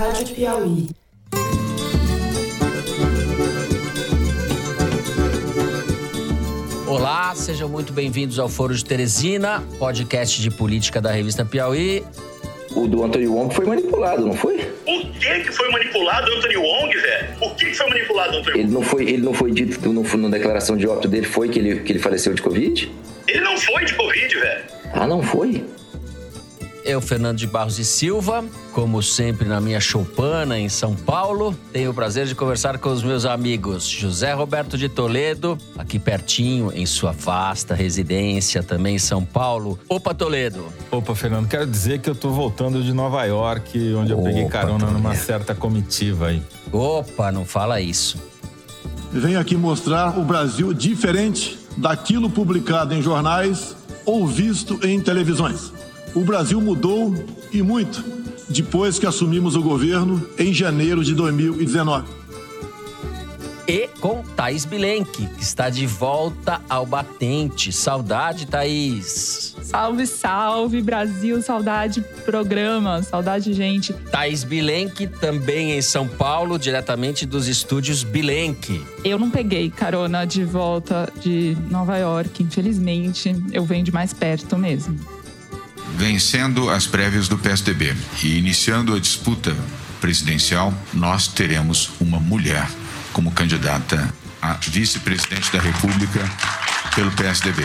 Rádio Piauí. Olá, sejam muito bem-vindos ao Foro de Teresina, podcast de política da revista Piauí. O do Antônio Wong foi manipulado, não foi? Por que, que foi manipulado o Anthony Wong, velho? Por que, que foi manipulado o Anthony Ele Wong? não foi, ele não foi dito no, na declaração de óbito dele, foi que ele, que ele faleceu de Covid? Ele não foi de Covid, velho. Ah, não foi? Eu, Fernando de Barros e Silva, como sempre na minha choupana em São Paulo, tenho o prazer de conversar com os meus amigos José Roberto de Toledo, aqui pertinho, em sua vasta residência também em São Paulo. Opa, Toledo! Opa, Fernando, quero dizer que eu tô voltando de Nova York, onde eu peguei Opa, carona numa Toledo. certa comitiva aí. Opa, não fala isso. Venho aqui mostrar o Brasil diferente daquilo publicado em jornais ou visto em televisões. O Brasil mudou e muito depois que assumimos o governo em janeiro de 2019. E com Thaís Bilenque, que está de volta ao batente. Saudade, Thaís! Salve, salve, Brasil, saudade programa, saudade gente. Thaís Bilenque, também em São Paulo, diretamente dos estúdios Bilenque. Eu não peguei carona de volta de Nova York, infelizmente, eu venho de mais perto mesmo. Vencendo as prévias do PSDB e iniciando a disputa presidencial, nós teremos uma mulher como candidata a vice-presidente da República pelo PSDB.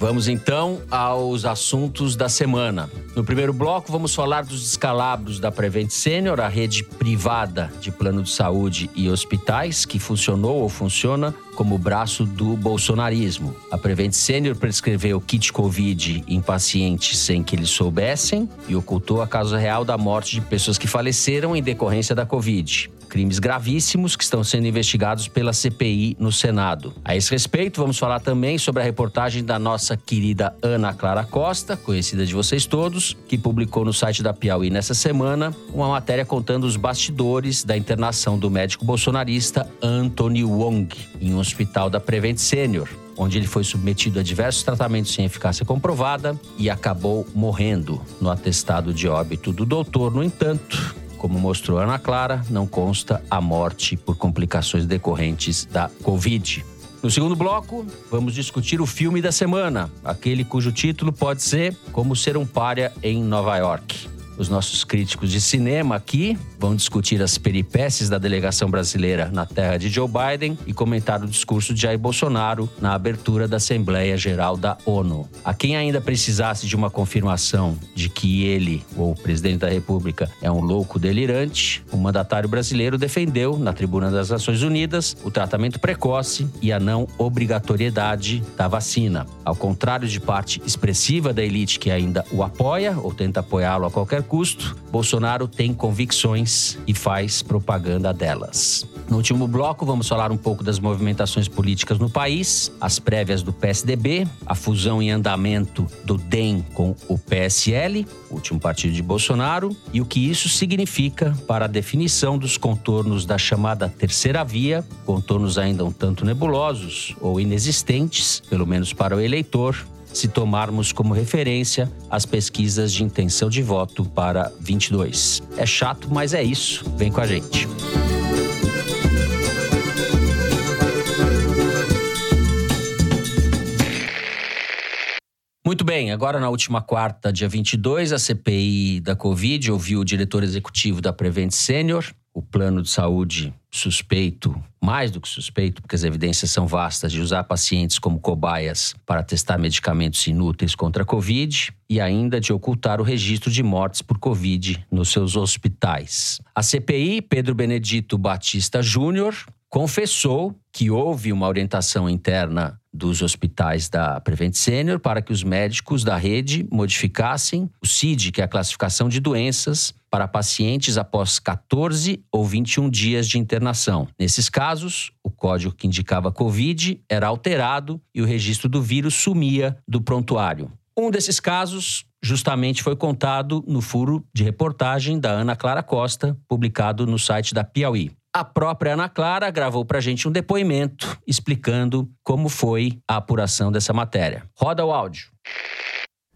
Vamos então aos assuntos da semana. No primeiro bloco, vamos falar dos descalabros da Prevent Senior, a rede privada de plano de saúde e hospitais que funcionou ou funciona como braço do bolsonarismo. A Prevent Senior prescreveu kit Covid em pacientes sem que eles soubessem e ocultou a causa real da morte de pessoas que faleceram em decorrência da Covid crimes gravíssimos que estão sendo investigados pela CPI no Senado. A esse respeito, vamos falar também sobre a reportagem da nossa querida Ana Clara Costa, conhecida de vocês todos, que publicou no site da Piauí nessa semana uma matéria contando os bastidores da internação do médico bolsonarista Anthony Wong em um hospital da Prevent Senior onde ele foi submetido a diversos tratamentos sem eficácia comprovada e acabou morrendo. No atestado de óbito do doutor, no entanto, como mostrou Ana Clara, não consta a morte por complicações decorrentes da Covid. No segundo bloco, vamos discutir o filme da semana, aquele cujo título pode ser Como Ser um Pária em Nova York. Os nossos críticos de cinema aqui vão discutir as peripécias da delegação brasileira na terra de Joe Biden e comentar o discurso de Jair Bolsonaro na abertura da Assembleia Geral da ONU. A quem ainda precisasse de uma confirmação de que ele, ou o presidente da República, é um louco delirante, o mandatário brasileiro defendeu, na tribuna das Nações Unidas, o tratamento precoce e a não obrigatoriedade da vacina. Ao contrário de parte expressiva da elite que ainda o apoia ou tenta apoiá-lo a qualquer custo, Bolsonaro tem convicções e faz propaganda delas. No último bloco, vamos falar um pouco das movimentações políticas no país, as prévias do PSDB, a fusão em andamento do DEM com o PSL, último partido de Bolsonaro, e o que isso significa para a definição dos contornos da chamada terceira via, contornos ainda um tanto nebulosos ou inexistentes, pelo menos para o eleitor, se tomarmos como referência as pesquisas de intenção de voto para 22. É chato, mas é isso. Vem com a gente. Bem, agora na última quarta, dia 22, a CPI da Covid ouviu o diretor executivo da Prevent Senior, o plano de saúde suspeito, mais do que suspeito, porque as evidências são vastas, de usar pacientes como cobaias para testar medicamentos inúteis contra a Covid e ainda de ocultar o registro de mortes por Covid nos seus hospitais. A CPI, Pedro Benedito Batista Júnior, confessou que houve uma orientação interna dos hospitais da Prevent Senior para que os médicos da rede modificassem o CID, que é a classificação de doenças, para pacientes após 14 ou 21 dias de internação. Nesses casos, o código que indicava Covid era alterado e o registro do vírus sumia do prontuário. Um desses casos justamente foi contado no furo de reportagem da Ana Clara Costa, publicado no site da Piauí. A própria Ana Clara gravou para a gente um depoimento explicando como foi a apuração dessa matéria. Roda o áudio.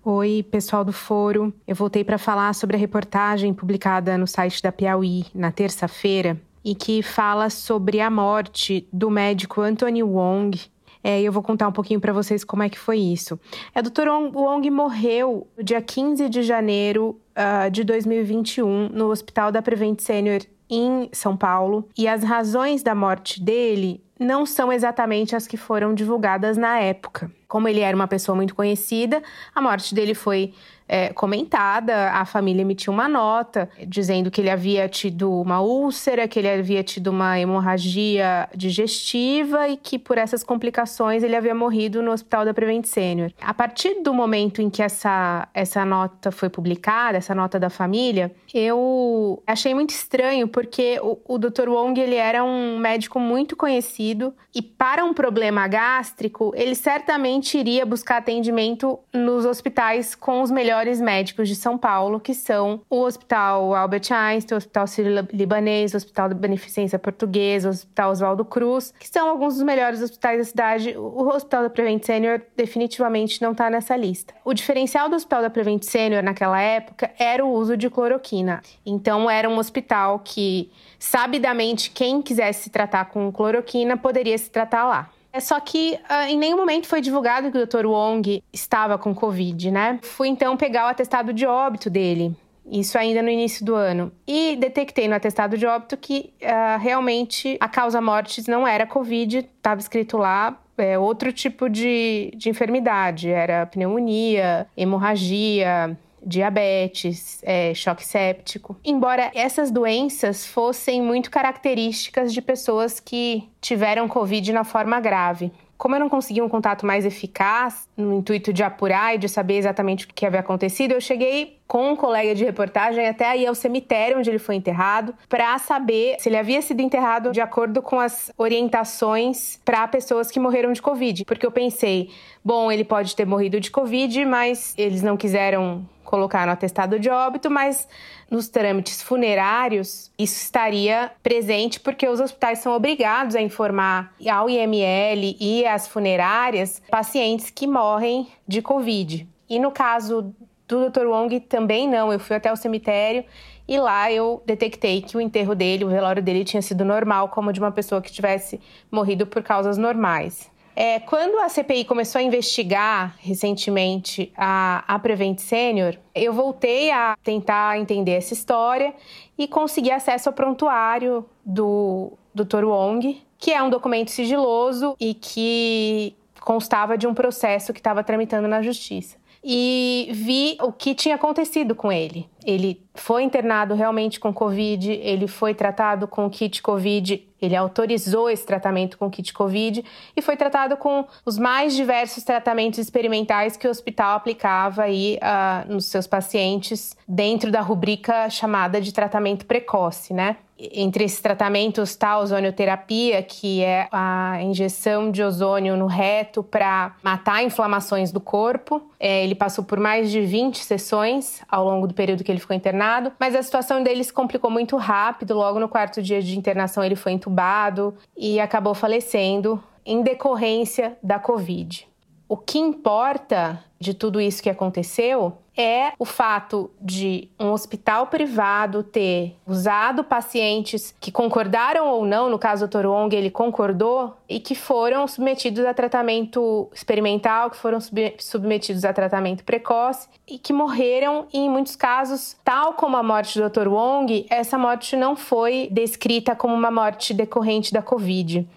Oi, pessoal do Foro. Eu voltei para falar sobre a reportagem publicada no site da Piauí na terça-feira e que fala sobre a morte do médico Anthony Wong. É, eu vou contar um pouquinho para vocês como é que foi isso. É, o Dr. Wong morreu no dia 15 de janeiro uh, de 2021 no Hospital da Prevent Senior em São Paulo. E as razões da morte dele não são exatamente as que foram divulgadas na época. Como ele era uma pessoa muito conhecida, a morte dele foi é, comentada, a família emitiu uma nota dizendo que ele havia tido uma úlcera, que ele havia tido uma hemorragia digestiva e que por essas complicações ele havia morrido no hospital da Prevent Senior. A partir do momento em que essa, essa nota foi publicada, essa nota da família, eu achei muito estranho porque o, o Dr. Wong ele era um médico muito conhecido e para um problema gástrico ele certamente iria buscar atendimento nos hospitais com os melhores médicos de São Paulo, que são o Hospital Albert Einstein, o Hospital Sírio-Libanês, o Hospital da Beneficência Portuguesa, o Hospital Oswaldo Cruz, que são alguns dos melhores hospitais da cidade. O Hospital da Prevent Senior definitivamente não está nessa lista. O diferencial do Hospital da Prevent Senior naquela época era o uso de cloroquina. Então era um hospital que, sabidamente, quem quisesse se tratar com cloroquina poderia se tratar lá. É só que uh, em nenhum momento foi divulgado que o Dr. Wong estava com Covid, né? Fui então pegar o atestado de óbito dele. Isso ainda no início do ano. E detectei no atestado de óbito que uh, realmente a causa mortes não era Covid, estava escrito lá é, outro tipo de, de enfermidade. Era pneumonia, hemorragia, diabetes, é, choque séptico. Embora essas doenças fossem muito características de pessoas que tiveram Covid na forma grave. Como eu não consegui um contato mais eficaz, no intuito de apurar e de saber exatamente o que havia acontecido, eu cheguei com um colega de reportagem até aí ao cemitério onde ele foi enterrado, para saber se ele havia sido enterrado de acordo com as orientações para pessoas que morreram de Covid. Porque eu pensei, bom, ele pode ter morrido de Covid, mas eles não quiseram colocar no atestado de óbito, mas nos trâmites funerários isso estaria presente porque os hospitais são obrigados a informar ao IML e às funerárias pacientes que morrem de Covid. E no caso do Dr. Wong também não, eu fui até o cemitério e lá eu detectei que o enterro dele, o velório dele tinha sido normal, como de uma pessoa que tivesse morrido por causas normais. É, quando a CPI começou a investigar recentemente a, a Prevent Senior, eu voltei a tentar entender essa história e consegui acesso ao prontuário do Dr. Wong, que é um documento sigiloso e que constava de um processo que estava tramitando na justiça e vi o que tinha acontecido com ele. Ele foi internado realmente com Covid, ele foi tratado com kit Covid, ele autorizou esse tratamento com kit Covid e foi tratado com os mais diversos tratamentos experimentais que o hospital aplicava aí uh, nos seus pacientes dentro da rubrica chamada de tratamento precoce, né? Entre esses tratamentos está a ozonioterapia, que é a injeção de ozônio no reto para matar inflamações do corpo. É, ele passou por mais de 20 sessões ao longo do período que ele ficou internado, mas a situação dele se complicou muito rápido. Logo no quarto dia de internação, ele foi entubado e acabou falecendo em decorrência da Covid. O que importa de tudo isso que aconteceu é o fato de um hospital privado ter usado pacientes que concordaram ou não, no caso do Dr. Wong, ele concordou, e que foram submetidos a tratamento experimental, que foram submetidos a tratamento precoce e que morreram, e em muitos casos, tal como a morte do Dr. Wong, essa morte não foi descrita como uma morte decorrente da Covid.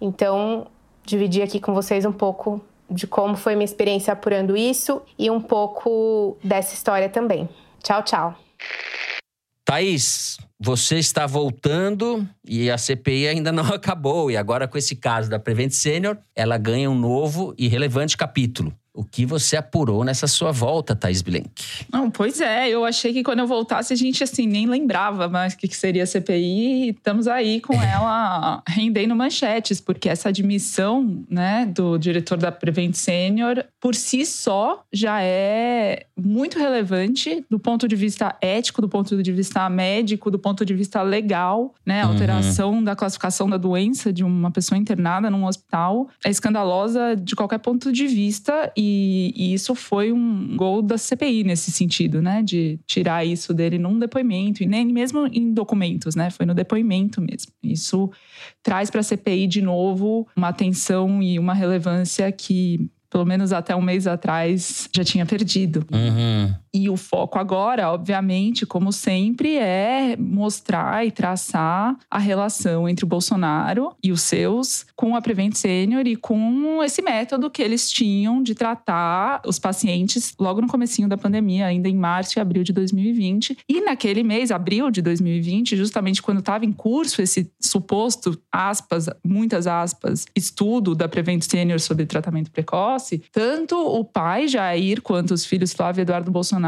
Então, dividi aqui com vocês um pouco de como foi minha experiência apurando isso e um pouco dessa história também. Tchau, tchau. Thaís, você está voltando e a CPI ainda não acabou. E agora, com esse caso da Prevent Senior, ela ganha um novo e relevante capítulo. O que você apurou nessa sua volta, Thais Blank? Não, pois é, eu achei que quando eu voltasse a gente assim nem lembrava mais o que seria a CPI e estamos aí com ela rendendo manchetes, porque essa admissão, né, do diretor da Prevent Senior por si só já é muito relevante do ponto de vista ético, do ponto de vista médico, do ponto de vista legal, né, a uhum. alteração uhum. da classificação da doença de uma pessoa internada num hospital é escandalosa de qualquer ponto de vista e E, isso foi um gol da CPI nesse sentido, né? De tirar isso dele num depoimento, e nem mesmo em documentos, né? Foi no depoimento mesmo. Isso traz para a CPI de novo uma atenção e uma relevância que pelo menos até um mês atrás, já tinha perdido. Uhum. E o foco agora, obviamente, como sempre, é mostrar e traçar a relação entre o Bolsonaro e os seus com a Prevent Senior e com esse método que eles tinham de tratar os pacientes logo no comecinho da pandemia, ainda em março e abril de 2020. E naquele mês, abril de 2020, justamente quando estava em curso esse suposto, aspas, muitas aspas, estudo da Prevent Senior sobre tratamento precoce, tanto o pai Jair quanto os filhos Flávio e Eduardo Bolsonaro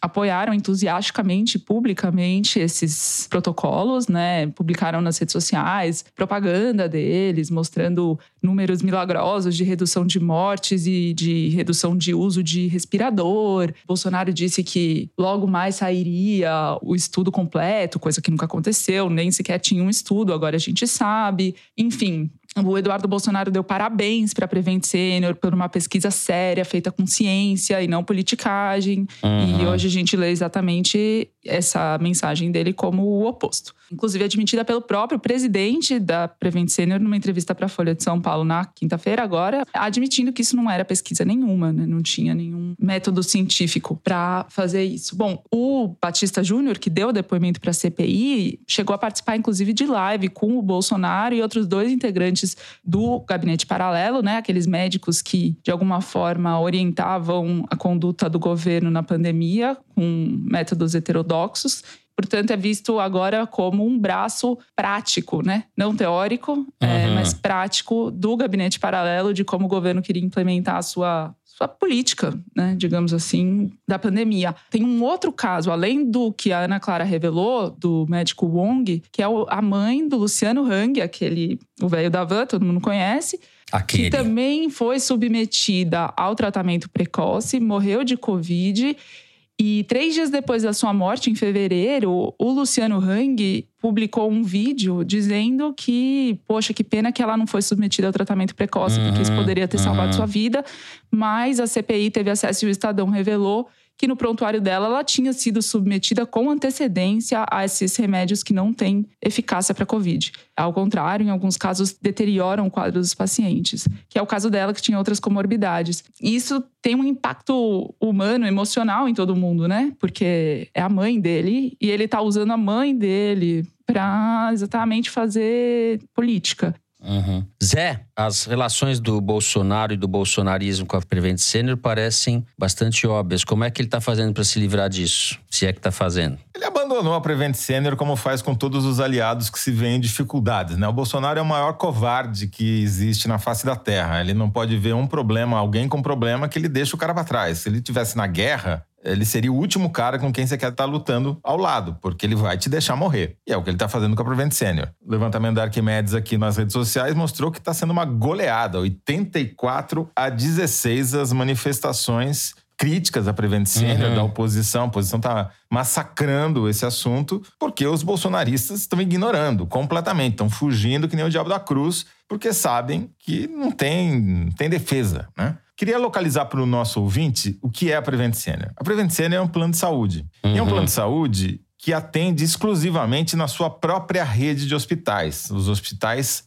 apoiaram entusiasticamente, publicamente, esses protocolos, né? Publicaram nas redes sociais propaganda deles, mostrando números milagrosos de redução de mortes e de redução de uso de respirador. Bolsonaro disse que logo mais sairia o estudo completo, coisa que nunca aconteceu, nem sequer tinha um estudo, agora a gente sabe. Enfim, o Eduardo Bolsonaro deu parabéns para a Prevent Senior por uma pesquisa séria, feita com ciência e não politicagem. Uhum. E hoje a gente lê exatamente essa mensagem dele como o oposto. Inclusive admitida pelo próprio presidente da Prevent Senior numa entrevista para a Folha de São Paulo na quinta-feira agora, admitindo que isso não era pesquisa nenhuma, né? não tinha nenhum método científico para fazer isso. Bom, o Batista Júnior, que deu depoimento para a CPI, chegou a participar inclusive de live com o Bolsonaro e outros dois integrantes do gabinete paralelo, né? Aqueles médicos que de alguma forma orientavam a conduta do governo na pandemia com métodos heterodoxos. Portanto, é visto agora como um braço prático, né? Não teórico, uhum. é, mas prático do gabinete paralelo de como o governo queria implementar a sua sua política, né, digamos assim, da pandemia. Tem um outro caso, além do que a Ana Clara revelou, do médico Wong, que é a mãe do Luciano Hang, aquele, o velho da van, todo mundo conhece, Aquele. que também foi submetida ao tratamento precoce, morreu de Covid e três dias depois da sua morte, em fevereiro, o Luciano Hang publicou um vídeo dizendo que, poxa, que pena que ela não foi submetida ao tratamento precoce, uhum, porque isso uhum, poderia ter uhum. salvado sua vida. Mas a CPI teve acesso e o Estadão revelou que no prontuário dela ela tinha sido submetida com antecedência a esses remédios que não têm eficácia para Covid. Ao contrário, em alguns casos deterioram o quadro dos pacientes, que é o caso dela que tinha outras comorbidades. Isso tem um impacto humano, emocional em todo mundo, né? Porque é a mãe dele e ele está usando a mãe dele para exatamente fazer política. Uhum. Zé, as relações do Bolsonaro e do bolsonarismo com a Prevent Senior parecem bastante óbvias. Como é que ele está fazendo para se livrar disso? Se é que está fazendo? Ele abandonou a Prevent Senior como faz com todos os aliados que se veem em dificuldades. Né? O Bolsonaro é o maior covarde que existe na face da Terra. Ele não pode ver um problema, alguém com problema, que ele deixa o cara para trás. Se ele tivesse na guerra, ele seria o último cara com quem você quer estar lutando ao lado, porque ele vai te deixar morrer. E é o que ele está fazendo com a Prevent Senior. O levantamento da Arquimedes aqui nas redes sociais mostrou que está sendo uma goleada, 84 a 16 as manifestações críticas à Prevent Senior uhum. da oposição. A oposição está massacrando esse assunto porque os bolsonaristas estão ignorando completamente, estão fugindo que nem o diabo da cruz, porque sabem que não tem, não tem defesa, né? Queria localizar para o nosso ouvinte o que é a Prevent Senior. A Prevent Senior é um plano de saúde. Uhum. E é um uhum. plano de saúde que atende exclusivamente na sua própria rede de hospitais, os hospitais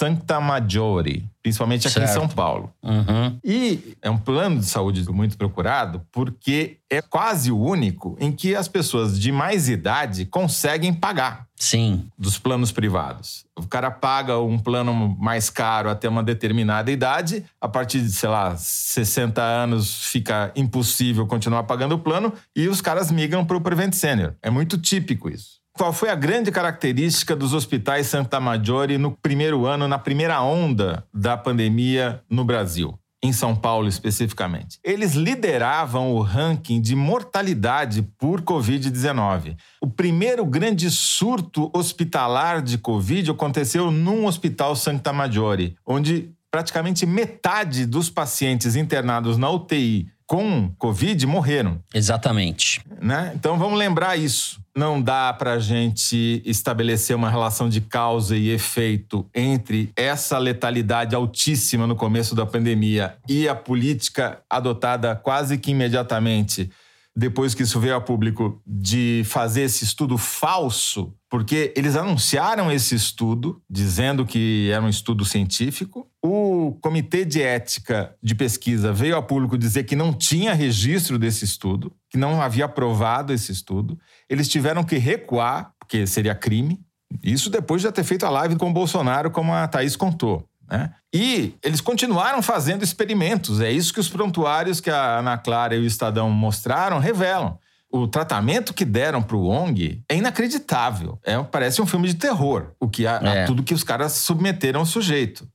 Santa Maggiore, principalmente aqui certo. em São Paulo. Uhum. E é um plano de saúde muito procurado porque é quase o único em que as pessoas de mais idade conseguem pagar. Sim. Dos planos privados. O cara paga um plano mais caro até uma determinada idade, a partir de, sei lá, 60 anos fica impossível continuar pagando o plano e os caras migram para o Prevent Senior. É muito típico isso. Qual foi a grande característica dos hospitais Santa Maggiore no primeiro ano, na primeira onda da pandemia no Brasil? Em São Paulo especificamente. Eles lideravam o ranking de mortalidade por Covid-19. O primeiro grande surto hospitalar de Covid aconteceu num hospital Santa Maggiore, onde praticamente metade dos pacientes internados na UTI com Covid morreram. Exatamente. Né? Então vamos lembrar isso. Não dá para a gente estabelecer uma relação de causa e efeito entre essa letalidade altíssima no começo da pandemia e a política adotada quase que imediatamente depois que isso veio a público, de fazer esse estudo falso, porque eles anunciaram esse estudo, dizendo que era um estudo científico. O Comitê de Ética de Pesquisa veio a público dizer que não tinha registro desse estudo, que não havia aprovado esse estudo. Eles tiveram que recuar, porque seria crime. Isso depois de já ter feito a live com o Bolsonaro, como a Thaís contou. Né? E eles continuaram fazendo experimentos. É isso que os prontuários que a Ana Clara e o Estadão mostraram revelam. O tratamento que deram para o Wong é inacreditável. É, parece um filme de terror, o que é. tudo que os caras submeteram ao sujeito.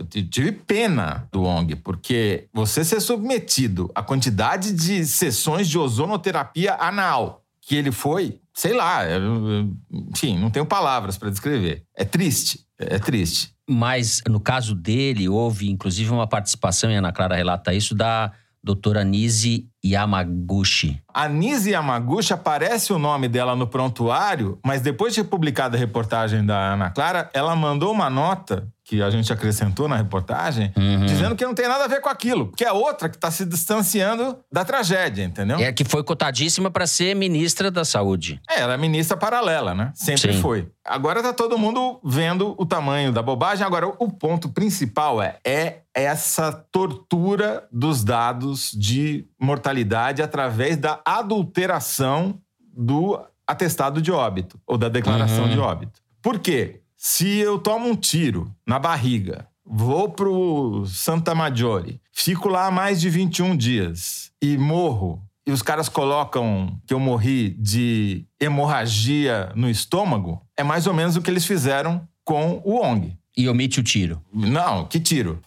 Eu tive pena do Wong, porque você ser submetido à quantidade de sessões de ozonoterapia anal que ele foi, sei lá, enfim, não tenho palavras para descrever. É triste, é triste. Mas no caso dele, houve inclusive uma participação, e a Ana Clara relata isso, da doutora Nise Yamaguchi. A Nise Yamaguchi aparece o nome dela no prontuário, mas depois de publicada a reportagem da Ana Clara, ela mandou uma nota que a gente acrescentou na reportagem, uhum. dizendo que não tem nada a ver com aquilo, porque é outra que está se distanciando da tragédia, entendeu? É que foi cotadíssima para ser ministra da Saúde. É, ela é ministra paralela, né? Sempre Sim. foi. Agora tá todo mundo vendo o tamanho da bobagem. Agora, o ponto principal é, é essa tortura dos dados de mortalidade através da adulteração do atestado de óbito ou da declaração uhum. de óbito. Por quê? Se eu tomo um tiro na barriga, vou pro Santa Maggiore, fico lá mais de 21 dias e morro, e os caras colocam que eu morri de hemorragia no estômago, é mais ou menos o que eles fizeram com o ONG. E omite o tiro. Não, que tiro?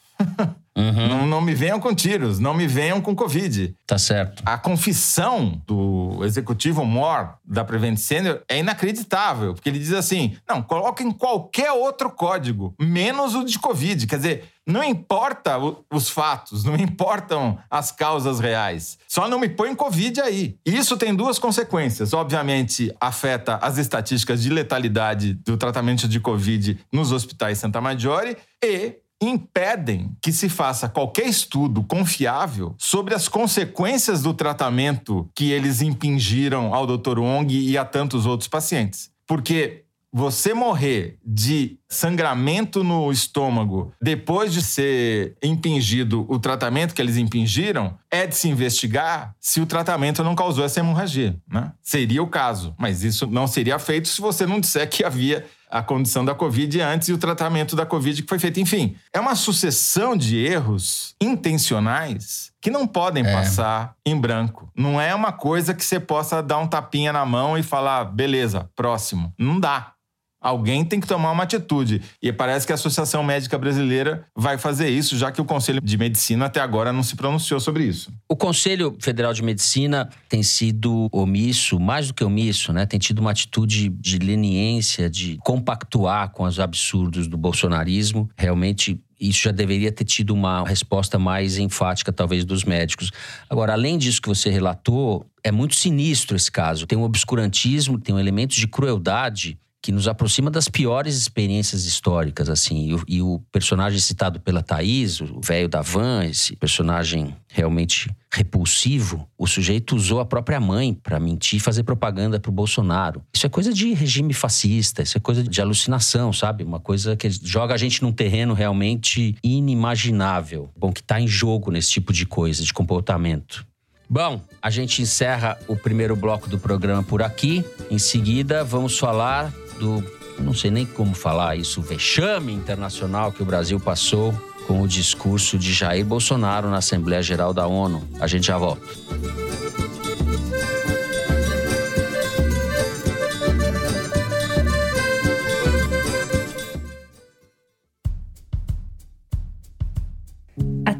Uhum. Não, não, me venham com tiros, não me venham com Covid. Tá certo. A confissão do executivo Moore da Prevent Senior é inacreditável, porque ele diz assim: não, coloquem qualquer outro código, menos o de Covid. Quer dizer, não importa os fatos, não importam as causas reais. Só não me põe Covid aí. Isso tem duas consequências. Obviamente, afeta as estatísticas de letalidade do tratamento de Covid nos hospitais Santa Maggiore e impedem que se faça qualquer estudo confiável sobre as consequências do tratamento que eles impingiram ao Dr. Wong e a tantos outros pacientes. Porque você morrer de sangramento no estômago depois de ser impingido o tratamento que eles impingiram, é de se investigar se o tratamento não causou essa hemorragia. Né? Seria o caso, mas isso não seria feito se você não disser que havia a condição da Covid antes e o tratamento da Covid que foi feito. Enfim, é uma sucessão de erros intencionais que não podem é. passar em branco. Não é uma coisa que você possa dar um tapinha na mão e falar, beleza, próximo. Não dá. Alguém tem que tomar uma atitude. E parece que a Associação Médica Brasileira vai fazer isso, já que o Conselho de Medicina até agora não se pronunciou sobre isso. O Conselho Federal de Medicina tem sido omisso, mais do que omisso, né? Tem tido uma atitude de leniência, de compactuar com os absurdos do bolsonarismo. Realmente isso já deveria ter tido uma resposta mais enfática, talvez, dos médicos. Agora, além disso que você relatou, é muito sinistro esse caso. Tem um obscurantismo, tem um elemento de crueldade que nos aproxima das piores experiências históricas, assim. E o, e o personagem citado pela Thaís, o velho da van, esse personagem realmente repulsivo, o sujeito usou a própria mãe para mentir e fazer propaganda pro Bolsonaro. Isso é coisa de regime fascista, isso é coisa de alucinação, sabe? Uma coisa que joga a gente num terreno realmente inimaginável. Bom, que tá em jogo nesse tipo de coisa, de comportamento. Bom, a gente encerra o primeiro bloco do programa por aqui. Em seguida, vamos falar do, não sei nem como falar isso, vexame internacional que o Brasil passou com o discurso de Jair Bolsonaro na Assembleia Geral da ONU. A gente já volta.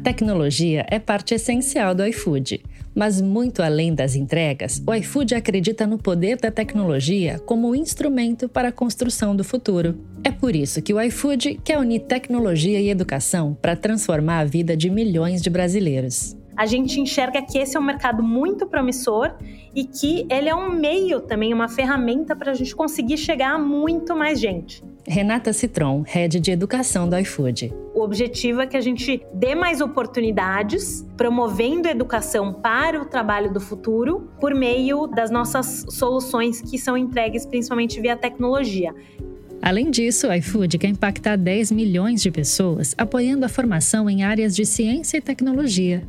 Tecnologia é parte essencial do iFood. Mas muito além das entregas, o iFood acredita no poder da tecnologia como instrumento para a construção do futuro. É por isso que o iFood quer unir tecnologia e educação para transformar a vida de milhões de brasileiros. A gente enxerga que esse é um mercado muito promissor e que ele é um meio também, uma ferramenta para a gente conseguir chegar a muito mais gente. Renata Citron, head de educação do iFood. O objetivo é que a gente dê mais oportunidades, promovendo educação para o trabalho do futuro, por meio das nossas soluções que são entregues principalmente via tecnologia. Além disso, o iFood quer impactar 10 milhões de pessoas apoiando a formação em áreas de ciência e tecnologia.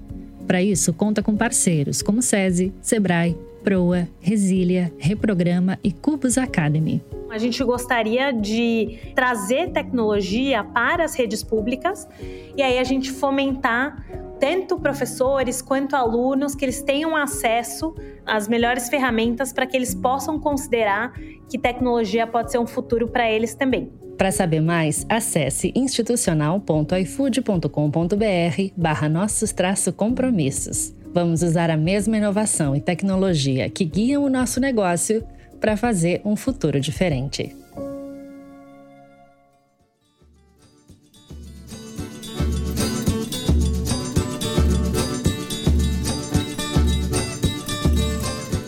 Para isso, conta com parceiros como SESI, Sebrae, Proa, Resília, Reprograma e Cubus Academy. A gente gostaria de trazer tecnologia para as redes públicas e aí a gente fomentar tanto professores quanto alunos que eles tenham acesso às melhores ferramentas para que eles possam considerar que tecnologia pode ser um futuro para eles também. Para saber mais, acesse institucional.ifood.com.br barra nossos compromissos. Vamos usar a mesma inovação e tecnologia que guiam o nosso negócio para fazer um futuro diferente.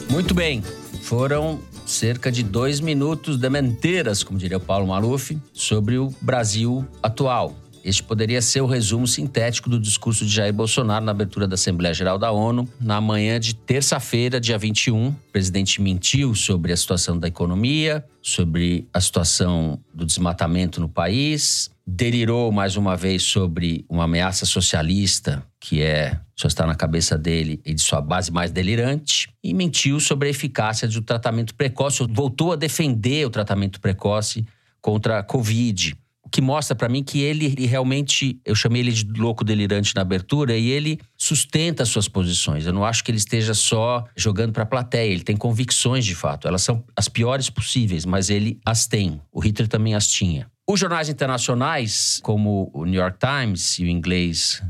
Muito bem, foram cerca de dois minutos de mentiras, como diria o Paulo Maluf, sobre o Brasil atual. Este poderia ser o resumo sintético do discurso de Jair Bolsonaro na abertura da Assembleia Geral da ONU, na manhã de terça-feira, dia 21. O presidente mentiu sobre a situação da economia, sobre a situação do desmatamento no país, delirou mais uma vez sobre uma ameaça socialista que é só está na cabeça dele e de sua base mais delirante, e mentiu sobre a eficácia do tratamento precoce, voltou a defender o tratamento precoce contra a Covid. O que mostra para mim que ele realmente, eu chamei ele de louco delirante na abertura, e ele sustenta suas posições. Eu não acho que ele esteja só jogando para a plateia, ele tem convicções de fato. Elas são as piores possíveis, mas ele as tem. O Hitler também as tinha. Os jornais internacionais, como o New York Times e o inglês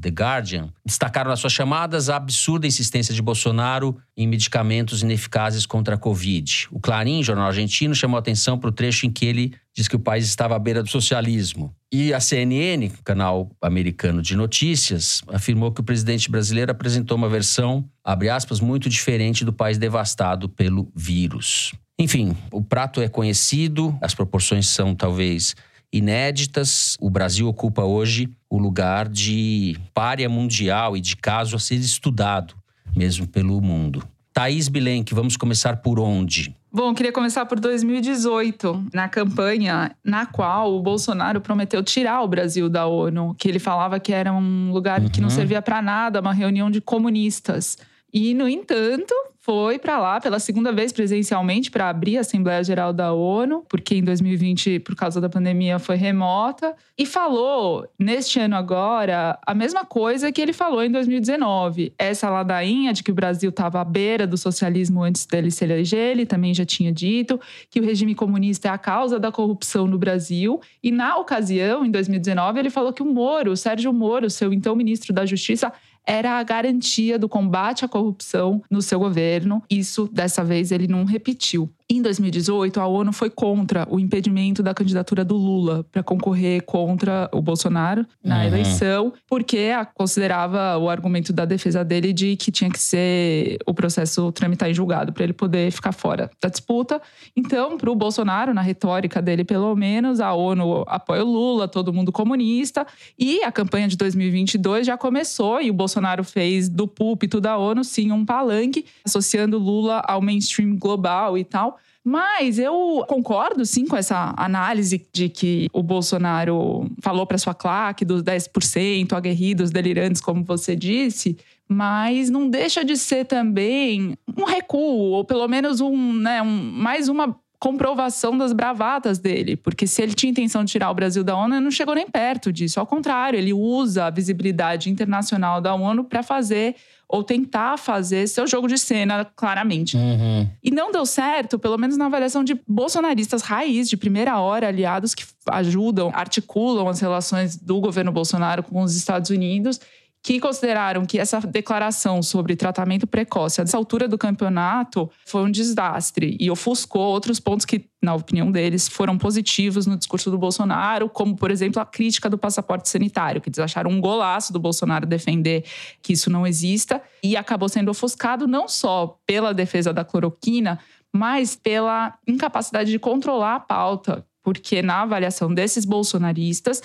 The Guardian, destacaram nas suas chamadas a absurda insistência de Bolsonaro em medicamentos ineficazes contra a Covid. O Clarim, jornal argentino, chamou atenção para o trecho em que ele diz que o país estava à beira do socialismo. E a CNN, canal americano de notícias, afirmou que o presidente brasileiro apresentou uma versão, abre aspas, muito diferente do país devastado pelo vírus. Enfim, o prato é conhecido, as proporções são talvez inéditas. O Brasil ocupa hoje o lugar de párea mundial e de caso a ser estudado, mesmo pelo mundo. Thaís Bilenque, vamos começar por onde? Bom, queria começar por 2018, na campanha na qual o Bolsonaro prometeu tirar o Brasil da ONU, que ele falava que era um lugar uhum. que não uhum. servia para nada, uma reunião de comunistas. E, no entanto, foi para lá pela segunda vez presencialmente para abrir a Assembleia Geral da ONU, porque em 2020, por causa da pandemia, foi remota, e falou neste ano agora a mesma coisa que ele falou em 2019. Essa ladainha de que o Brasil estava à beira do socialismo antes dele se eleger, ele também já tinha dito que o regime comunista é a causa da corrupção no Brasil, e na ocasião, em 2019, ele falou que o Moro, o Sérgio Moro, seu então ministro da Justiça, era a garantia do combate à corrupção no seu governo. Isso, dessa vez, ele não repetiu. Em 2018, a ONU foi contra o impedimento da candidatura do Lula para concorrer contra o Bolsonaro na uhum. eleição, porque considerava o argumento da defesa dele de que tinha que ser o processo tramitar em julgado para ele poder ficar fora da disputa. Então, para o Bolsonaro, na retórica dele pelo menos, a ONU apoia o Lula, todo mundo comunista, e a campanha de 2022 já começou e o Bolsonaro fez do púlpito da ONU sim um palanque associando Lula ao mainstream global e tal. Mas eu concordo sim com essa análise de que o Bolsonaro falou para sua claque dos 10% aguerridos, delirantes, como você disse, mas não deixa de ser também um recuo, ou pelo menos um, né, um, mais uma comprovação das bravatas dele, porque se ele tinha intenção de tirar o Brasil da ONU, ele não chegou nem perto disso. Ao contrário, ele usa a visibilidade internacional da ONU para fazer ou tentar fazer seu jogo de cena claramente. Uhum. E não deu certo, pelo menos na avaliação de bolsonaristas raiz, de primeira hora, aliados que ajudam, articulam as relações do governo Bolsonaro com os Estados Unidos que consideraram que essa declaração sobre tratamento precoce, a essa altura do campeonato, foi um desastre e ofuscou outros pontos que na opinião deles, foram positivos no discurso do Bolsonaro, como, por exemplo, a crítica do passaporte sanitário, que eles acharam um golaço do Bolsonaro defender que isso não exista, e acabou sendo ofuscado não só pela defesa da cloroquina, mas pela incapacidade de controlar a pauta, porque na avaliação desses bolsonaristas,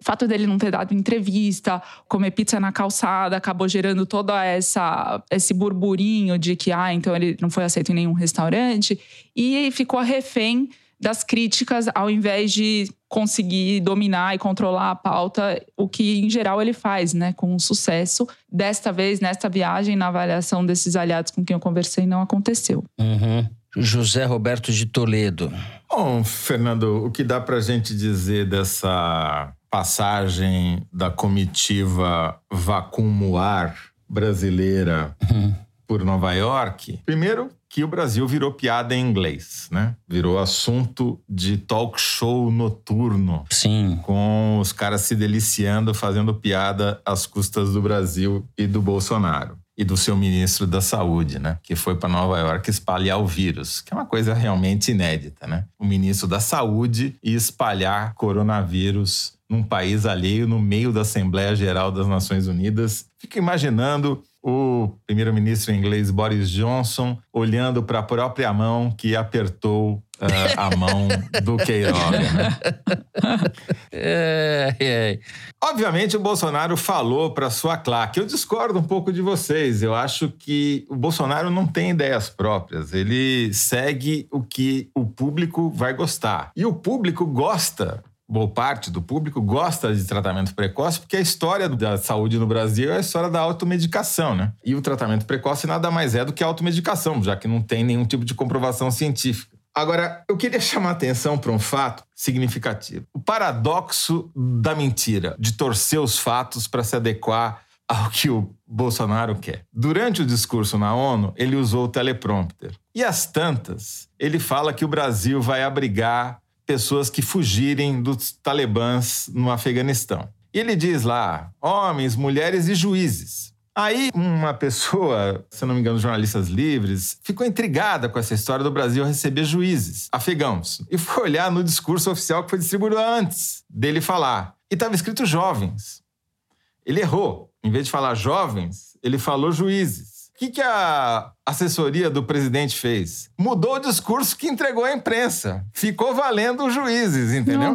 o fato dele não ter dado entrevista, comer pizza na calçada, acabou gerando todo essa, esse burburinho de que, ah, então ele não foi aceito em nenhum restaurante. E ficou refém das críticas, ao invés de conseguir dominar e controlar a pauta, o que em geral ele faz, né, com sucesso. Desta vez, nesta viagem, na avaliação desses aliados com quem eu conversei, não aconteceu. Uhum. José Roberto de Toledo. Bom, Fernando, o que dá para a gente dizer dessa passagem da comitiva Vacumuar brasileira uhum. por Nova York? Primeiro, que o Brasil virou piada em inglês, né? Virou assunto de talk show noturno. Sim. Com os caras se deliciando, fazendo piada às custas do Brasil e do Bolsonaro e do seu ministro da Saúde, né? Que foi para Nova York espalhar o vírus, que é uma coisa realmente inédita, né? O ministro da Saúde e espalhar coronavírus num país alheio no meio da Assembleia Geral das Nações Unidas. Fico imaginando o primeiro-ministro inglês Boris Johnson olhando para a própria mão que apertou uh, a mão do Queiroga. Né? É, é. Obviamente, o Bolsonaro falou para sua claque. Eu discordo um pouco de vocês. Eu acho que o Bolsonaro não tem ideias próprias. Ele segue o que o público vai gostar. E o público gosta boa parte do público gosta de tratamento precoce, porque a história da saúde no Brasil é a história da automedicação, né? E o tratamento precoce nada mais é do que a automedicação, já que não tem nenhum tipo de comprovação científica. Agora, eu queria chamar a atenção para um fato significativo. O paradoxo da mentira, de torcer os fatos para se adequar ao que o Bolsonaro quer. Durante o discurso na ONU, ele usou o teleprompter. E às tantas, ele fala que o Brasil vai abrigar pessoas que fugirem dos talibãs no Afeganistão. E ele diz lá: homens, mulheres e juízes. Aí uma pessoa, se não me engano, jornalistas livres, ficou intrigada com essa história do Brasil receber juízes afegãos e foi olhar no discurso oficial que foi distribuído antes dele falar. E estava escrito jovens. Ele errou. Em vez de falar jovens, ele falou juízes. O que, que a assessoria do presidente fez? Mudou o discurso que entregou à imprensa. Ficou valendo os juízes, entendeu?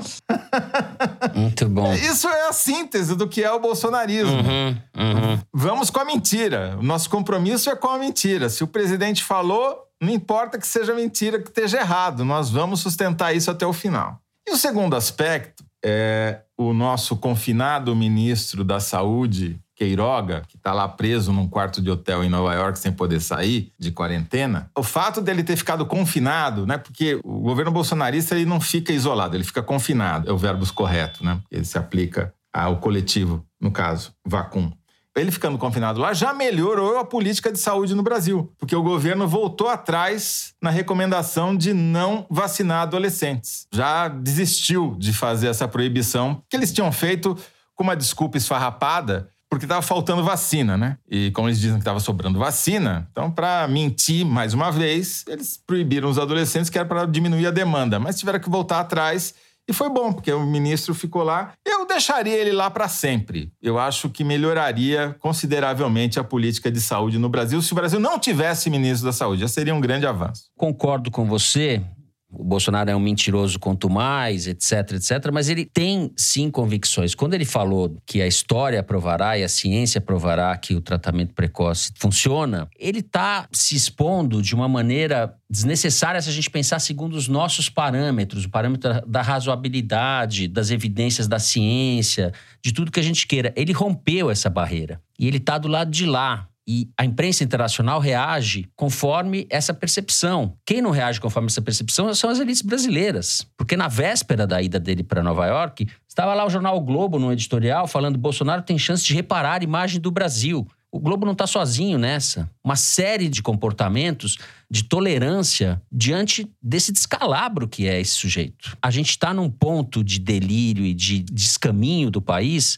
Muito bom. Isso é a síntese do que é o bolsonarismo. Uhum, uhum. Vamos com a mentira. O nosso compromisso é com a mentira. Se o presidente falou, não importa que seja mentira, que esteja errado. Nós vamos sustentar isso até o final. E o segundo aspecto é o nosso confinado ministro da Saúde, Queiroga, que está lá preso num quarto de hotel em Nova York sem poder sair de quarentena, o fato dele ter ficado confinado, né? Porque o governo bolsonarista ele não fica isolado, ele fica confinado, é o verbo correto, né? Ele se aplica ao coletivo, no caso, vacum. Ele ficando confinado lá já melhorou a política de saúde no Brasil, porque o governo voltou atrás na recomendação de não vacinar adolescentes. Já desistiu de fazer essa proibição que eles tinham feito com uma desculpa esfarrapada porque estava faltando vacina, né? E como eles dizem que estava sobrando vacina, então, para mentir mais uma vez, eles proibiram os adolescentes, que era para diminuir a demanda. Mas tiveram que voltar atrás. E foi bom, porque o ministro ficou lá. Eu deixaria ele lá para sempre. Eu acho que melhoraria consideravelmente a política de saúde no Brasil se o Brasil não tivesse ministro da saúde. Já seria um grande avanço. Concordo com você o Bolsonaro é um mentiroso quanto mais, etc, etc, mas ele tem sim convicções. Quando ele falou que a história provará e a ciência provará que o tratamento precoce funciona, ele está se expondo de uma maneira desnecessária se a gente pensar segundo os nossos parâmetros, o parâmetro da razoabilidade, das evidências da ciência, de tudo que a gente queira. Ele rompeu essa barreira e ele está do lado de lá. E a imprensa internacional reage conforme essa percepção. Quem não reage conforme essa percepção são as elites brasileiras. Porque na véspera da ida dele para Nova York, estava lá o jornal o Globo no editorial falando: Bolsonaro tem chance de reparar a imagem do Brasil. O Globo não está sozinho nessa. Uma série de comportamentos de tolerância diante desse descalabro que é esse sujeito. A gente está num ponto de delírio e de descaminho do país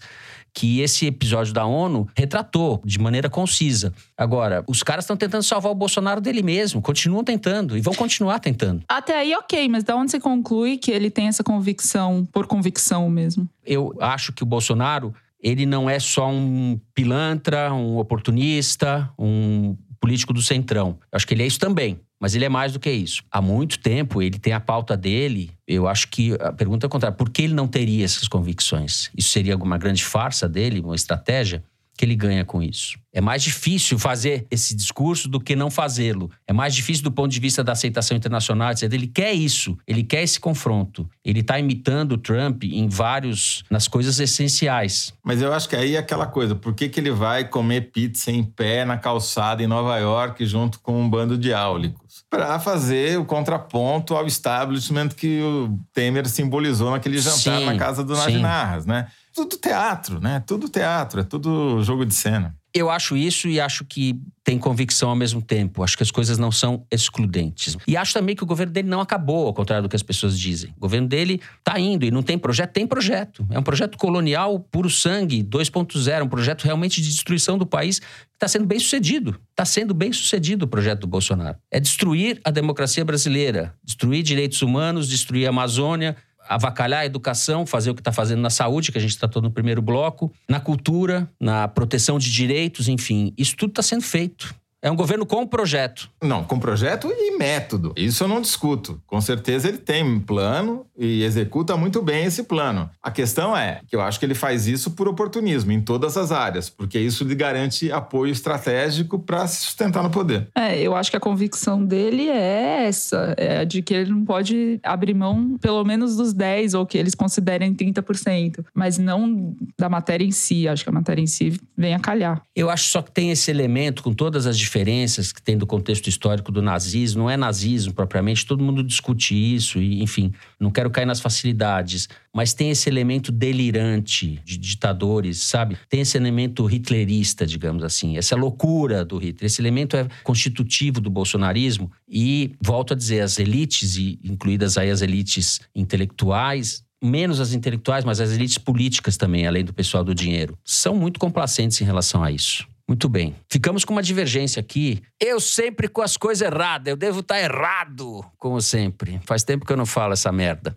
que esse episódio da ONU retratou de maneira concisa. Agora, os caras estão tentando salvar o Bolsonaro dele mesmo, continuam tentando e vão continuar tentando. Até aí, ok, mas da onde você conclui que ele tem essa convicção, por convicção mesmo? Eu acho que o Bolsonaro ele não é só um pilantra, um oportunista, um político do centrão. Eu acho que ele é isso também. Mas ele é mais do que isso. Há muito tempo ele tem a pauta dele. Eu acho que a pergunta é contrária: por que ele não teria essas convicções? Isso seria alguma grande farsa dele, uma estratégia? que ele ganha com isso. É mais difícil fazer esse discurso do que não fazê-lo. É mais difícil do ponto de vista da aceitação internacional. Ele quer isso, ele quer esse confronto. Ele está imitando o Trump em vários, nas coisas essenciais. Mas eu acho que aí é aquela coisa, por que, que ele vai comer pizza em pé na calçada em Nova York junto com um bando de áulicos? Para fazer o contraponto ao establishment que o Temer simbolizou naquele jantar sim, na casa do Najinarras, né? tudo teatro, né? Tudo teatro, é tudo jogo de cena. Eu acho isso e acho que tem convicção ao mesmo tempo. Acho que as coisas não são excludentes. E acho também que o governo dele não acabou, ao contrário do que as pessoas dizem. O governo dele está indo e não tem projeto? Tem projeto. É um projeto colonial puro sangue, 2.0, um projeto realmente de destruição do país que está sendo bem sucedido. Está sendo bem sucedido o projeto do Bolsonaro. É destruir a democracia brasileira, destruir direitos humanos, destruir a Amazônia, avacalhar a educação, fazer o que está fazendo na saúde, que a gente tratou no primeiro bloco, na cultura, na proteção de direitos, enfim. Isso tudo está sendo feito. É um governo com projeto. Não, com projeto e método. Isso eu não discuto. Com certeza ele tem um plano e executa muito bem esse plano. A questão é que eu acho que ele faz isso por oportunismo em todas as áreas, porque isso lhe garante apoio estratégico para se sustentar no poder. É, eu acho que a convicção dele é essa, é de que ele não pode abrir mão pelo menos dos 10 ou que eles considerem 30%, mas não da matéria em si. Acho que a matéria em si vem a calhar. Eu acho só que tem esse elemento com todas as diferenças que tem do contexto histórico do nazismo. Não é nazismo propriamente, todo mundo discute isso, e enfim, não quero cair nas facilidades. Mas tem esse elemento delirante de ditadores, sabe? Tem esse elemento hitlerista, digamos assim, essa loucura do Hitler. Esse elemento é constitutivo do bolsonarismo. E, volto a dizer, as elites, incluídas aí as elites intelectuais, menos as intelectuais, mas as elites políticas também, além do pessoal do dinheiro, são muito complacentes em relação a isso. Muito bem. Ficamos com uma divergência aqui. Eu sempre com as coisas erradas. Eu devo estar errado, como sempre. Faz tempo que eu não falo essa merda.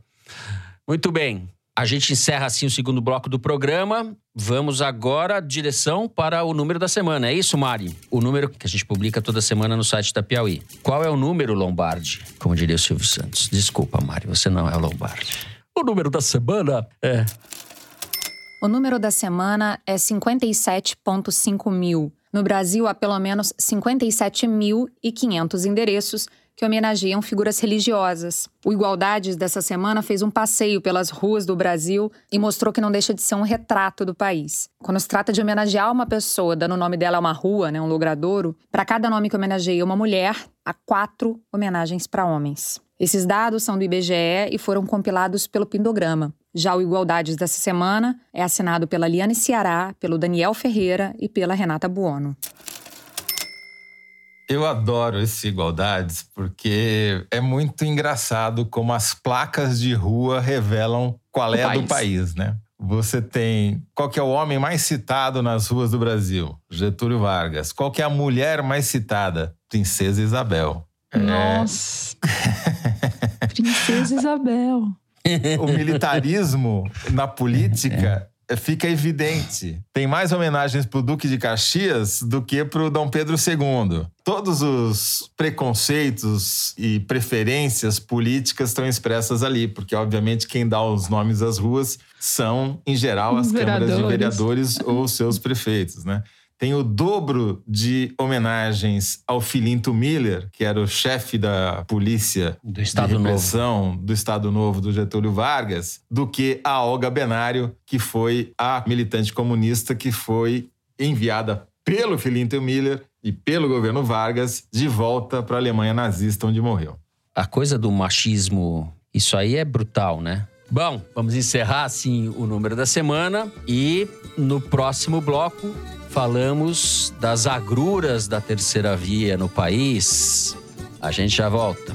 Muito bem. A gente encerra assim o segundo bloco do programa. Vamos agora direção para o número da semana. É isso, Mari? O número que a gente publica toda semana no site da Piauí. Qual é o número, Lombardi? Como diria o Silvio Santos. Desculpa, Mari, você não é o Lombardi. O número da semana é o número da semana é 57,5 mil. No Brasil, há pelo menos 57.500 endereços que homenageiam figuras religiosas. O Igualdades dessa semana fez um passeio pelas ruas do Brasil e mostrou que não deixa de ser um retrato do país. Quando se trata de homenagear uma pessoa, dando o nome dela a uma rua, né, um logradouro, para cada nome que homenageia uma mulher, há quatro homenagens para homens. Esses dados são do IBGE e foram compilados pelo Pindograma. Já o Igualdades dessa semana é assinado pela Liane Ceará, pelo Daniel Ferreira e pela Renata Buono. Eu adoro esse Igualdades porque é muito engraçado como as placas de rua revelam qual é a do país, né? Você tem qual que é o homem mais citado nas ruas do Brasil? Getúlio Vargas. Qual que é a mulher mais citada? Princesa Isabel. É. Nossa. É... Princesa Isabel. o militarismo na política fica evidente. Tem mais homenagens para o Duque de Caxias do que para o Dom Pedro II. Todos os preconceitos e preferências políticas estão expressas ali, porque, obviamente, quem dá os nomes às ruas são, em geral, as câmaras de vereadores ou seus prefeitos, né? Tem o dobro de homenagens ao Filinto Miller, que era o chefe da polícia do Estado de repressão Novo. do Estado Novo do Getúlio Vargas, do que a Olga Benário, que foi a militante comunista que foi enviada pelo Filinto Miller e pelo governo Vargas de volta para a Alemanha nazista, onde morreu. A coisa do machismo, isso aí é brutal, né? Bom, vamos encerrar assim o número da semana e no próximo bloco falamos das agruras da terceira via no país. A gente já volta.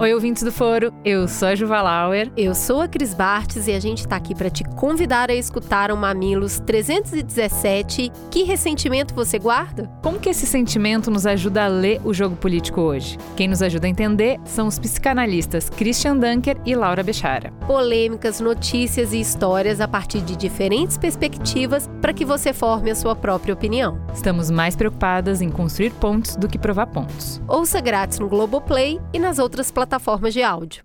Oi, ouvintes do Foro. Eu sou a Juva Lauer. Eu sou a Cris Bartes e a gente está aqui para te convidar a escutar o Mamilos 317. Que ressentimento você guarda? Como que esse sentimento nos ajuda a ler o jogo político hoje? Quem nos ajuda a entender são os psicanalistas Christian Dunker e Laura Bechara. Polêmicas, notícias e histórias a partir de diferentes perspectivas para que você forme a sua própria opinião. Estamos mais preocupadas em construir pontos do que provar pontos. Ouça grátis no Globoplay e nas outras plataformas plataformas de áudio.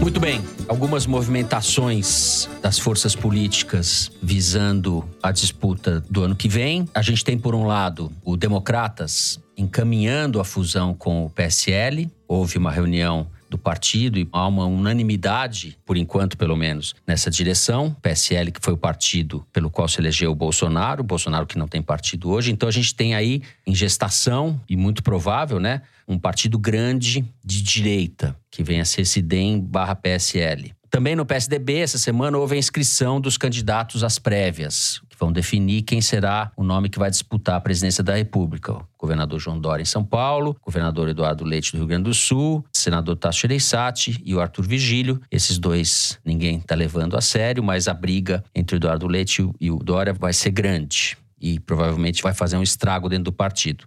Muito bem, algumas movimentações das forças políticas visando a disputa do ano que vem. A gente tem, por um lado, o Democratas encaminhando a fusão com o PSL. Houve uma reunião do partido e há uma unanimidade, por enquanto pelo menos, nessa direção. PSL, que foi o partido pelo qual se elegeu o Bolsonaro, o Bolsonaro que não tem partido hoje. Então a gente tem aí em gestação, e muito provável, né, um partido grande de direita, que vem a ser esse DEM barra PSL. Também no PSDB, essa semana, houve a inscrição dos candidatos às prévias, que vão definir quem será o nome que vai disputar a presidência da República. O governador João Dória em São Paulo, o governador Eduardo Leite do Rio Grande do Sul, o senador Tasso Gereissati e o Arthur Vigílio. Esses dois ninguém está levando a sério, mas a briga entre o Eduardo Leite e o Dória vai ser grande e provavelmente vai fazer um estrago dentro do partido.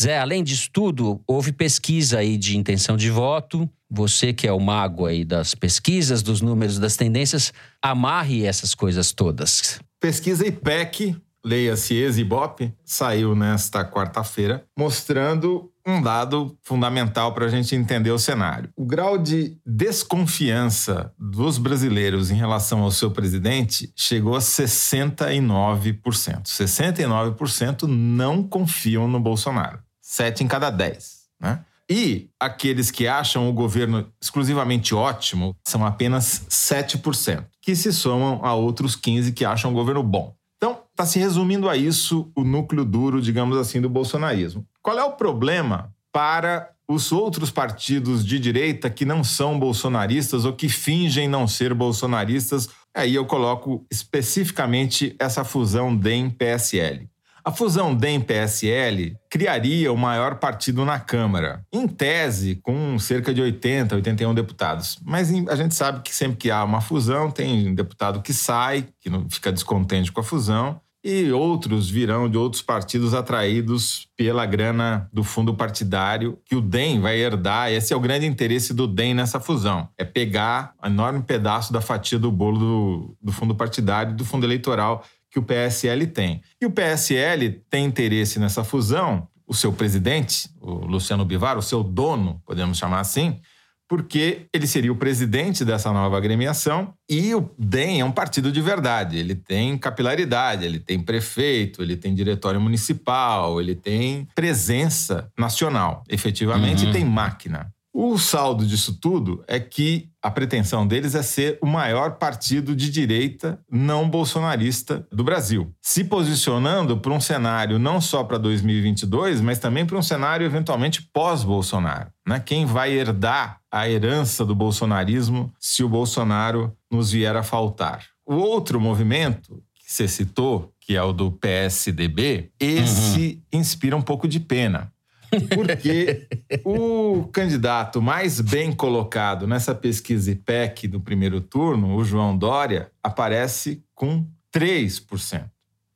Zé, além disso tudo, houve pesquisa aí de intenção de voto. Você que é o mago aí das pesquisas, dos números, das tendências, amarre essas coisas todas. Pesquisa IPEC, leia-se Exibop, saiu nesta quarta-feira, mostrando um dado fundamental para a gente entender o cenário. O grau de desconfiança dos brasileiros em relação ao seu presidente chegou a 69%. 69% não confiam no Bolsonaro. Sete em cada dez. Né? E aqueles que acham o governo exclusivamente ótimo são apenas 7%, que se somam a outros 15% que acham o governo bom. Então, está se resumindo a isso o núcleo duro, digamos assim, do bolsonarismo. Qual é o problema para os outros partidos de direita que não são bolsonaristas ou que fingem não ser bolsonaristas? Aí eu coloco especificamente essa fusão DEM-PSL. A fusão DEM-PSL criaria o maior partido na Câmara, em tese, com cerca de 80, 81 deputados. Mas a gente sabe que sempre que há uma fusão, tem deputado que sai, que fica descontente com a fusão, e outros virão de outros partidos atraídos pela grana do fundo partidário que o DEM vai herdar. Esse é o grande interesse do DEM nessa fusão: é pegar um enorme pedaço da fatia do bolo do, do fundo partidário, do fundo eleitoral que o PSL tem. E o PSL tem interesse nessa fusão, o seu presidente, o Luciano Bivar, o seu dono, podemos chamar assim, porque ele seria o presidente dessa nova agremiação e o DEM é um partido de verdade. Ele tem capilaridade, ele tem prefeito, ele tem diretório municipal, ele tem presença nacional, efetivamente, uhum. e tem máquina. O saldo disso tudo é que a pretensão deles é ser o maior partido de direita não bolsonarista do Brasil, se posicionando para um cenário não só para 2022, mas também para um cenário eventualmente pós-Bolsonaro. Né? Quem vai herdar a herança do bolsonarismo se o Bolsonaro nos vier a faltar? O outro movimento que você citou, que é o do PSDB, esse uhum. inspira um pouco de pena porque o candidato mais bem colocado nessa pesquisa IPEC do primeiro turno, o João Dória, aparece com 3%.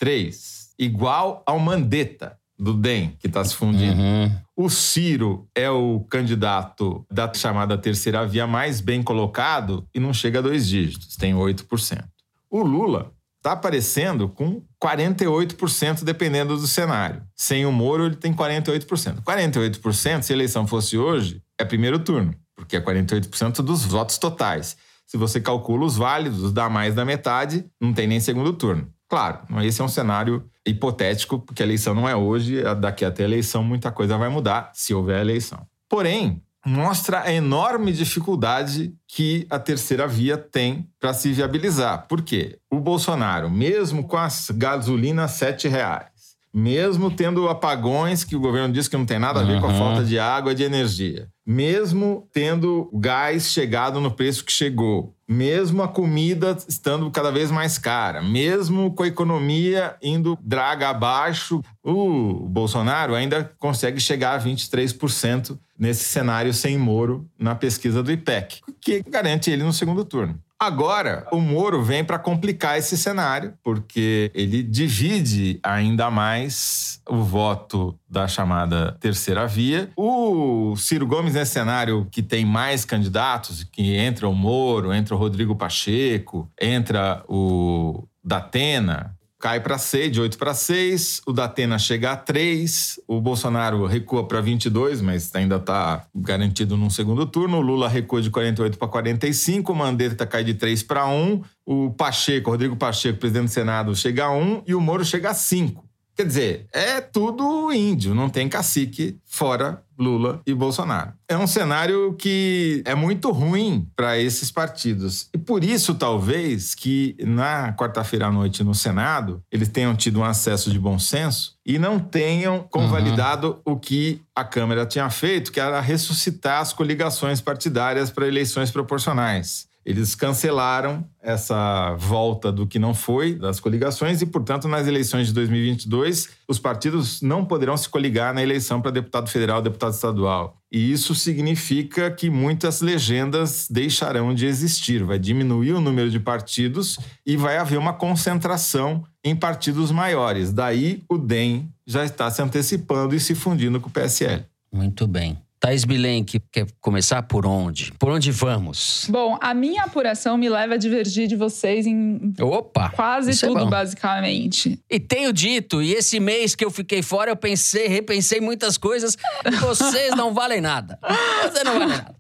3%. Igual ao Mandetta, do DEM, que está se fundindo. Uhum. O Ciro é o candidato da chamada terceira via mais bem colocado e não chega a dois dígitos, tem 8%. O Lula está aparecendo com 48%, dependendo do cenário. Sem o Moro, ele tem 48%. 48%, se a eleição fosse hoje, é primeiro turno, porque é 48% dos votos totais. Se você calcula os válidos, dá mais da metade, não tem nem segundo turno. Claro, esse é um cenário hipotético, porque a eleição não é hoje, daqui até a eleição muita coisa vai mudar, se houver eleição. Porém, mostra a enorme dificuldade que a terceira via tem para se viabilizar. Por quê? O Bolsonaro, mesmo com as gasolinas R$ reais, mesmo tendo apagões que o governo diz que não tem nada a ver uhum. com a falta de água e de energia, mesmo tendo gás chegado no preço que chegou, mesmo a comida estando cada vez mais cara, mesmo com a economia indo draga abaixo, o Bolsonaro ainda consegue chegar a 23% nesse cenário sem Moro na pesquisa do IPEC, que garante ele no segundo turno. Agora, o Moro vem para complicar esse cenário, porque ele divide ainda mais o voto da chamada terceira via. O Ciro Gomes, nesse cenário que tem mais candidatos, que entra o Moro, entra o Rodrigo Pacheco, entra o Datena, cai para 6, de 8 para 6, o Datena chega a 3, o Bolsonaro recua para 22, mas ainda está garantido num segundo turno, o Lula recua de 48 para 45, o Mandetta cai de 3 para 1, o Pacheco, Rodrigo Pacheco, presidente do Senado, chega a 1 e o Moro chega a 5. Quer dizer, é tudo índio, não tem cacique fora Lula e Bolsonaro. É um cenário que é muito ruim para esses partidos. E por isso, talvez, que na quarta-feira à noite no Senado, eles tenham tido um acesso de bom senso e não tenham convalidado uhum. o que a Câmara tinha feito, que era ressuscitar as coligações partidárias para eleições proporcionais. Eles cancelaram essa volta do que não foi das coligações e, portanto, nas eleições de 2022, os partidos não poderão se coligar na eleição para deputado federal, deputado estadual. E isso significa que muitas legendas deixarão de existir, vai diminuir o número de partidos e vai haver uma concentração em partidos maiores. Daí o DEM já está se antecipando e se fundindo com o PSL. Muito bem. Thaís Bilenque, quer começar por onde? Por onde vamos? Bom, a minha apuração me leva a divergir de vocês em Opa, quase é tudo, é basicamente. E tenho dito, e esse mês que eu fiquei fora, eu pensei, repensei muitas coisas. Vocês não valem nada. Você não vale nada.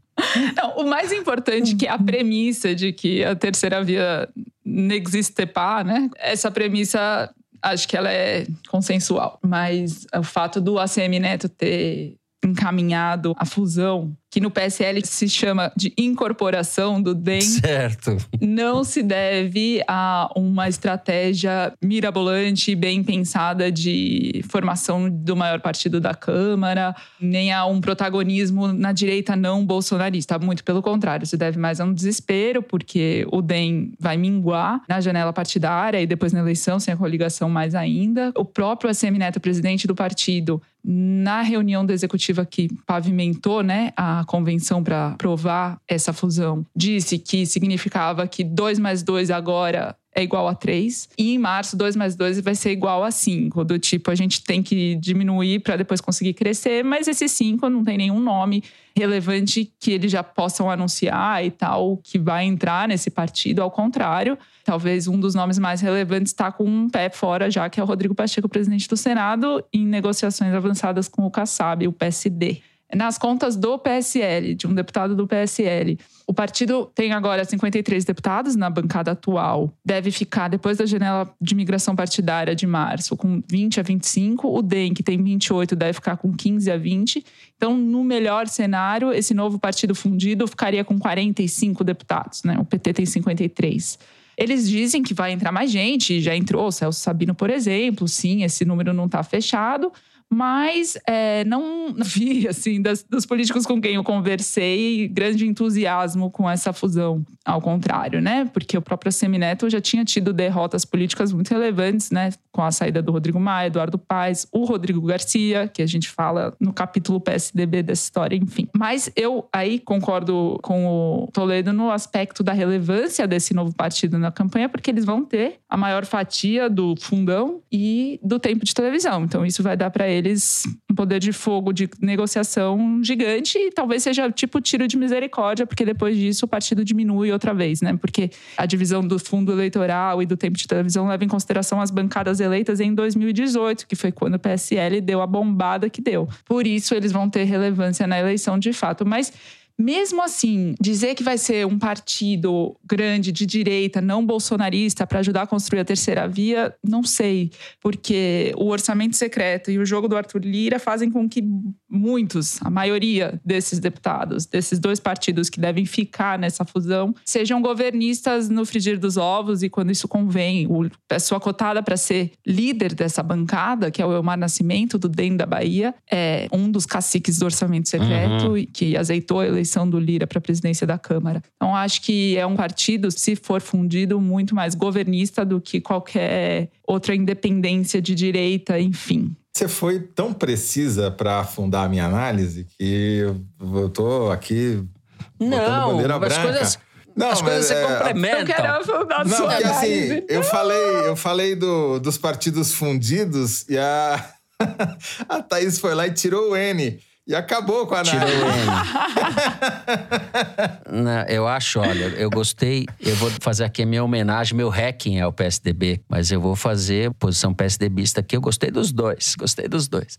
Não, o mais importante que é a premissa de que a terceira via n'existe pas, né? Essa premissa, acho que ela é consensual. Mas o fato do ACM Neto ter encaminhado a fusão que no PSL se chama de incorporação do DEM, certo. não se deve a uma estratégia mirabolante e bem pensada de formação do maior partido da Câmara, nem a um protagonismo na direita não bolsonarista. Muito pelo contrário, se deve mais a um desespero, porque o DEM vai minguar na janela partidária e depois na eleição, sem a coligação mais ainda. O próprio ACM Neto, presidente do partido, na reunião da executiva que pavimentou né, a convenção para aprovar essa fusão disse que significava que 2 mais 2 agora é igual a 3. E em março, 2 mais 2 vai ser igual a 5. Do tipo, a gente tem que diminuir para depois conseguir crescer, mas esse 5 não tem nenhum nome relevante que eles já possam anunciar e tal, que vai entrar nesse partido. Ao contrário, talvez um dos nomes mais relevantes está com um pé fora já, que é o Rodrigo Pacheco, presidente do Senado, em negociações avançadas com o Kassab, o PSD nas contas do PSL, de um deputado do PSL. O partido tem agora 53 deputados na bancada atual. Deve ficar, depois da janela de migração partidária de março, com 20 a 25. O DEM, que tem 28, deve ficar com 15 a 20. Então, no melhor cenário, esse novo partido fundido ficaria com 45 deputados. Né? O PT tem 53. Eles dizem que vai entrar mais gente, já entrou o Celso Sabino, por exemplo. Sim, esse número não está fechado mas é, não vi, assim, das, dos políticos com quem eu conversei, grande entusiasmo com essa fusão. Ao contrário, né? Porque o próprio Semineto já tinha tido derrotas políticas muito relevantes, né? Com a saída do Rodrigo Maia, Eduardo Paes, o Rodrigo Garcia, que a gente fala no capítulo PSDB dessa história, enfim. Mas eu aí concordo com o Toledo no aspecto da relevância desse novo partido na campanha, porque eles vão ter a maior fatia do fundão e do tempo de televisão. Então, isso vai dar para eles um poder de fogo de negociação gigante e talvez seja tipo tiro de misericórdia, porque depois disso o partido diminui outra vez, né? Porque a divisão do fundo eleitoral e do tempo de televisão leva em consideração as bancadas eleitas em 2018, que foi quando o PSL deu a bombada que deu. Por isso eles vão ter relevância na eleição de fato. Mas Mesmo assim, dizer que vai ser um partido grande de direita, não bolsonarista, para ajudar a construir a terceira via, não sei. Porque o orçamento secreto e o jogo do Arthur Lira fazem com que muitos, a maioria desses deputados, desses dois partidos que devem ficar nessa fusão, sejam governistas no frigir dos ovos e quando isso convém. O pessoa cotada para ser líder dessa bancada, que é o Elmar Nascimento, do DEM da Bahia, é um dos caciques do orçamento secreto uhum. que azeitou a eleição do Lira para a presidência da Câmara. Então, acho que é um partido, se for fundido, muito mais governista do que qualquer outra independência de direita, enfim. Você foi tão precisa para afundar a minha análise que eu tô aqui não, bandeira branca. Coisas, não, as coisas se é, complementam. Eu quero afundar não, porque, assim, eu falei, eu falei do, dos partidos fundidos e a, a Thaís foi lá e tirou o N. E acabou com a Tirou Não, eu acho, olha, eu gostei. Eu vou fazer aqui a minha homenagem, meu hacking ao PSDB, mas eu vou fazer posição PSDBista aqui. Eu gostei dos dois, gostei dos dois.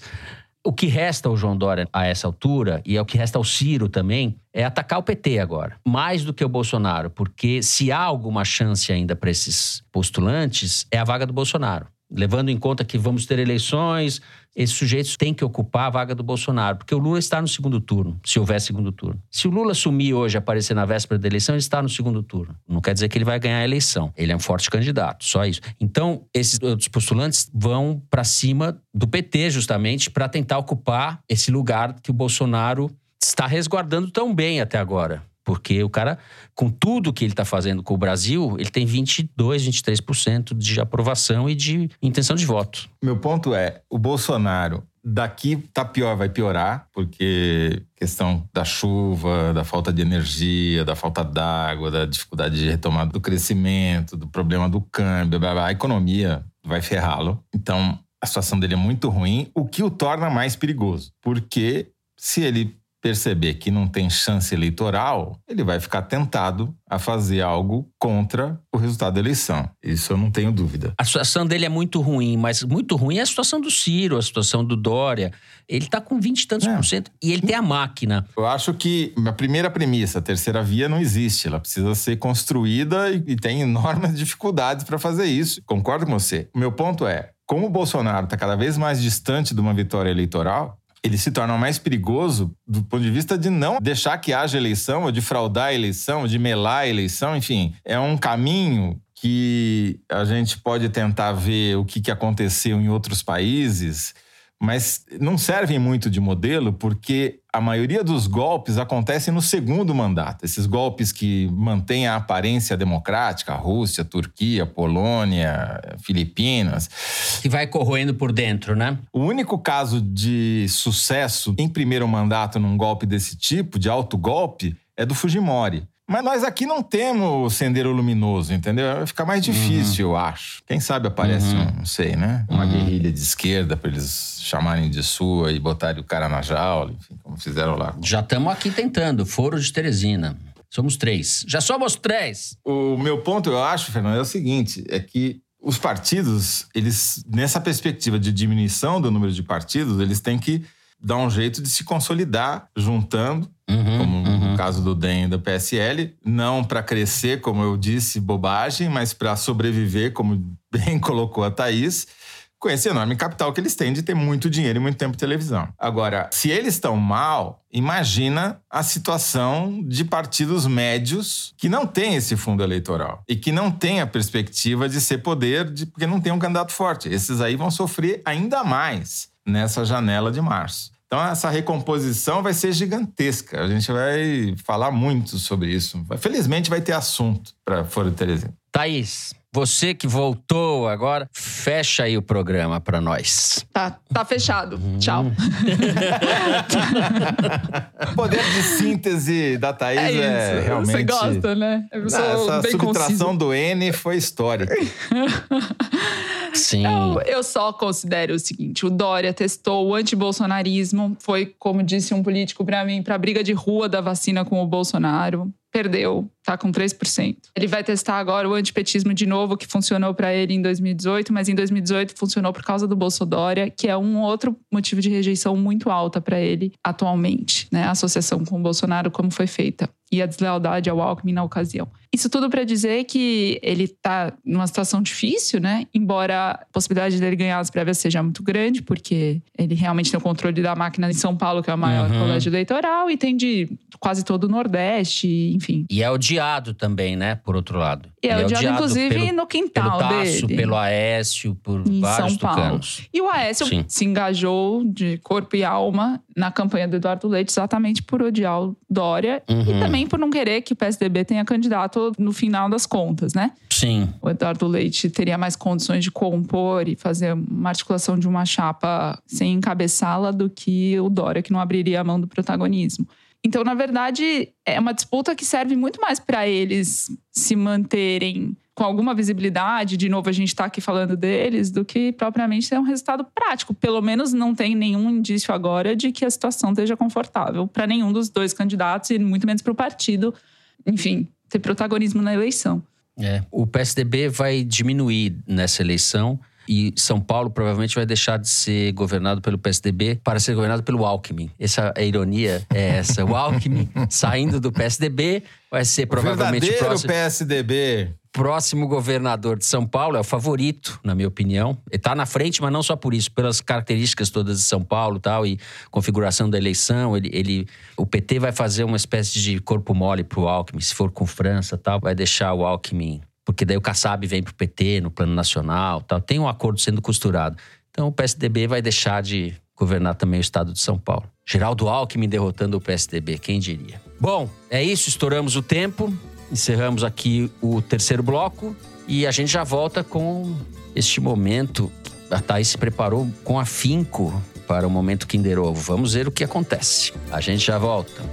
O que resta ao João Dória a essa altura, e é o que resta ao Ciro também, é atacar o PT agora. Mais do que o Bolsonaro, porque se há alguma chance ainda para esses postulantes, é a vaga do Bolsonaro levando em conta que vamos ter eleições, esses sujeitos têm que ocupar a vaga do Bolsonaro, porque o Lula está no segundo turno, se houver segundo turno. Se o Lula sumir hoje, aparecer na véspera da eleição, ele está no segundo turno. Não quer dizer que ele vai ganhar a eleição. Ele é um forte candidato, só isso. Então, esses outros postulantes vão para cima do PT, justamente, para tentar ocupar esse lugar que o Bolsonaro está resguardando tão bem até agora. Porque o cara, com tudo que ele está fazendo com o Brasil, ele tem 22, 23% de aprovação e de intenção de voto. Meu ponto é, o Bolsonaro daqui tá pior, vai piorar, porque questão da chuva, da falta de energia, da falta d'água, da dificuldade de retomada do crescimento, do problema do câmbio, blá, blá, a economia vai ferrá-lo. Então, a situação dele é muito ruim, o que o torna mais perigoso, porque se ele perceber que não tem chance eleitoral, ele vai ficar tentado a fazer algo contra o resultado da eleição. Isso eu não tenho dúvida. A situação dele é muito ruim, mas muito ruim é a situação do Ciro, a situação do Dória. Ele está com 20 e tantos é. por cento e ele tem a máquina. Eu acho que a primeira premissa, a terceira via não existe. Ela precisa ser construída e, e tem enormes dificuldades para fazer isso. Concordo com você. O meu ponto é, como o Bolsonaro está cada vez mais distante de uma vitória eleitoral, ele se torna mais perigoso do ponto de vista de não deixar que haja eleição, ou de fraudar a eleição, ou de melar a eleição, enfim. É um caminho que a gente pode tentar ver o que aconteceu em outros países mas não servem muito de modelo porque a maioria dos golpes acontecem no segundo mandato. Esses golpes que mantêm a aparência democrática, Rússia, Turquia, Polônia, Filipinas. Que vai corroendo por dentro, né? O único caso de sucesso em primeiro mandato num golpe desse tipo, de alto golpe, é do Fujimori. Mas nós aqui não temos sendeiro luminoso, entendeu? Vai ficar mais difícil, uhum. eu acho. Quem sabe aparece, uhum. um, não sei, né? Uma uhum. guerrilha de esquerda para eles chamarem de sua e botarem o cara na jaula, enfim, como fizeram lá. Já estamos aqui tentando, Foro de Teresina. Somos três. Já somos três! O meu ponto, eu acho, Fernando, é o seguinte: é que os partidos, eles, nessa perspectiva de diminuição do número de partidos, eles têm que dar um jeito de se consolidar juntando, uhum, como uhum. no caso do DEM e do PSL, não para crescer, como eu disse, bobagem, mas para sobreviver, como bem colocou a Thaís, com esse enorme capital que eles têm de ter muito dinheiro e muito tempo de televisão. Agora, se eles estão mal, imagina a situação de partidos médios que não têm esse fundo eleitoral e que não têm a perspectiva de ser poder, de, porque não tem um candidato forte. Esses aí vão sofrer ainda mais nessa janela de março. Então, essa recomposição vai ser gigantesca. A gente vai falar muito sobre isso. Felizmente, vai ter assunto para Foro Teresina. Thaís, você que voltou agora, fecha aí o programa para nós. Tá, tá fechado. Hum. Tchau. o poder de síntese da Thaís é, é realmente. Você gosta, né? Eu sou Essa bem subtração conciso. do N foi histórica. Sim. Eu, eu só considero o seguinte: o Dória testou o antibolsonarismo, foi, como disse um político para mim, para a briga de rua da vacina com o Bolsonaro perdeu, tá com 3%. Ele vai testar agora o antipetismo de novo, que funcionou para ele em 2018, mas em 2018 funcionou por causa do Bolsonaro, que é um outro motivo de rejeição muito alta para ele atualmente, né? A associação com o Bolsonaro como foi feita e a deslealdade ao Alckmin na ocasião. Isso tudo para dizer que ele está numa situação difícil, né? Embora a possibilidade dele ganhar as prévias seja muito grande, porque ele realmente tem o controle da máquina em São Paulo, que é o maior Uhum. colégio eleitoral, e tem de quase todo o Nordeste, enfim. E é odiado também, né? Por outro lado. E é Ele odiado, inclusive, pelo, no quintal pelo Tasso, dele. pelo Aécio, por Em vários São Paulo. tucanos. E o Aécio Sim. se engajou de corpo e alma na campanha do Eduardo Leite exatamente por odiar o Dória Uhum. e também por não querer que o PSDB tenha candidato no final das contas, né? Sim. O Eduardo Leite teria mais condições de compor e fazer uma articulação de uma chapa sem encabeçá-la do que o Dória, que não abriria a mão do protagonismo. Então, na verdade, é uma disputa que serve muito mais para eles se manterem com alguma visibilidade, de novo a gente está aqui falando deles, do que propriamente ter um resultado prático. Pelo menos não tem nenhum indício agora de que a situação esteja confortável para nenhum dos dois candidatos e muito menos para o partido, enfim, ter protagonismo na eleição. É. O PSDB vai diminuir nessa eleição e São Paulo provavelmente vai deixar de ser governado pelo PSDB para ser governado pelo Alckmin. Essa a ironia é essa. O Alckmin saindo do PSDB vai ser provavelmente o próximo, PSDB. próximo governador de São Paulo. É o favorito, na minha opinião. Ele está na frente, mas não só por isso, pelas características todas de São Paulo e tal, e configuração da eleição. Ele, ele, o PT vai fazer uma espécie de corpo mole para o Alckmin, se for com França tal, vai deixar o Alckmin porque daí o Kassab vem pro PT no plano nacional, tal. Tem um acordo sendo costurado. Então o PSDB vai deixar de governar também o estado de São Paulo. Geraldo Alckmin derrotando o PSDB, quem diria? Bom, é isso, estouramos o tempo, encerramos aqui o terceiro bloco e a gente já volta com este momento. A Thaís se preparou com afinco para o momento Kinder Ovo. Vamos ver o que acontece. A gente já volta.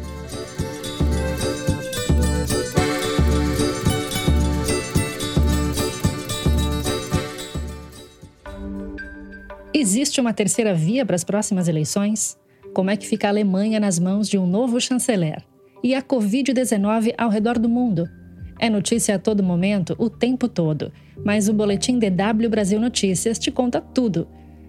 Existe uma terceira via para as próximas eleições? Como é que fica a Alemanha nas mãos de um novo chanceler? E a Covid-19 ao redor do mundo? É notícia a todo momento, o tempo todo. Mas o Boletim DW Brasil Notícias te conta tudo.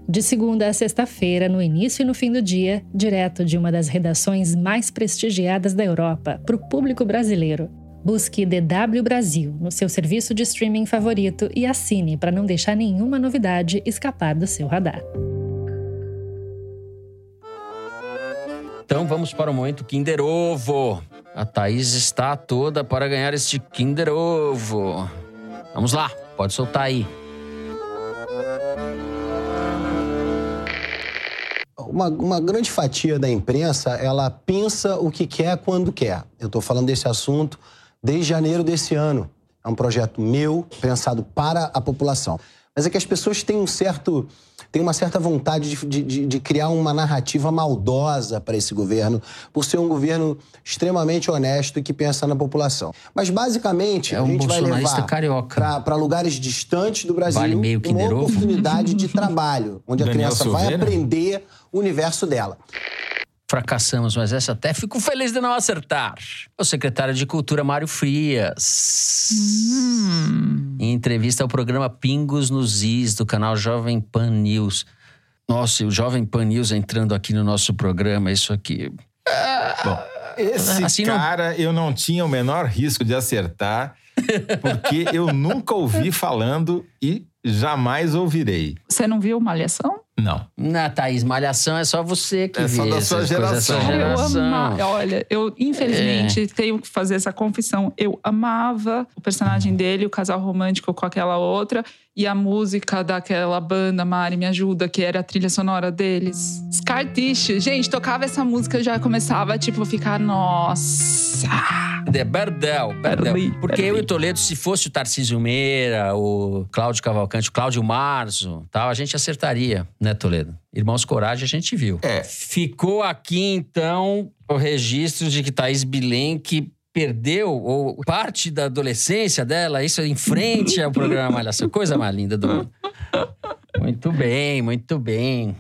De segunda a sexta-feira, no início e no fim do dia, direto de uma das redações mais prestigiadas da Europa, para o público brasileiro. Busque DW Brasil no seu serviço de streaming favorito e assine para não deixar nenhuma novidade escapar do seu radar. Então vamos para o momento Kinder Ovo. A Thaís está toda para ganhar este Kinder Ovo. Vamos lá, pode soltar aí. Uma, uma grande fatia da imprensa, ela pensa o que quer quando quer. Eu estou falando desse assunto desde janeiro desse ano. É um projeto meu, pensado para a população. Mas é que as pessoas têm um certo, têm uma certa vontade de, de, de criar uma narrativa maldosa para esse governo, por ser um governo extremamente honesto e que pensa na população. Mas basicamente É a um gente vai levar para lugares distantes do Brasil Vale meio uma Kinder Ovo? oportunidade de trabalho, onde a Daniel criança vai Silveira? aprender o universo dela. Fracassamos, mas essa até fico feliz de não acertar. O secretário de Cultura, Mário Frias. Em entrevista ao programa Pingos nos Is, do canal Jovem Pan News. Nossa, e o Jovem Pan News entrando aqui no nosso programa, isso aqui. Bom, esse Assim não- cara eu não tinha o menor risco de acertar, porque eu nunca ouvi falando e jamais ouvirei. Você não viu Malhação? Não. Na Thaís, Malhação é só você que É vê só da sua coisas, é sua geração. Eu geração. ama... Olha, eu infelizmente É. tenho que fazer essa confissão. Eu amava o personagem dele, o casal romântico com aquela outra, e a música daquela banda, Mari Me Ajuda, que era a trilha sonora deles. Scar Tissue. Gente, tocava essa música eu já começava, tipo, a ficar, nossa. É Berdel, Berdel. Berli, Porque eu Berli. e o Toledo, se fosse o Tarcísio Meira, o Cláudio Cavalcante, o Cláudio Marzo, tal, a gente acertaria, né, Toledo? Irmãos Coragem, a gente viu. É. Ficou aqui, então, o registro de que Thaís Bilenque perdeu ou parte da adolescência dela, isso em frente ao programa Malhação. Coisa mais linda do mundo. Muito bem, muito bem.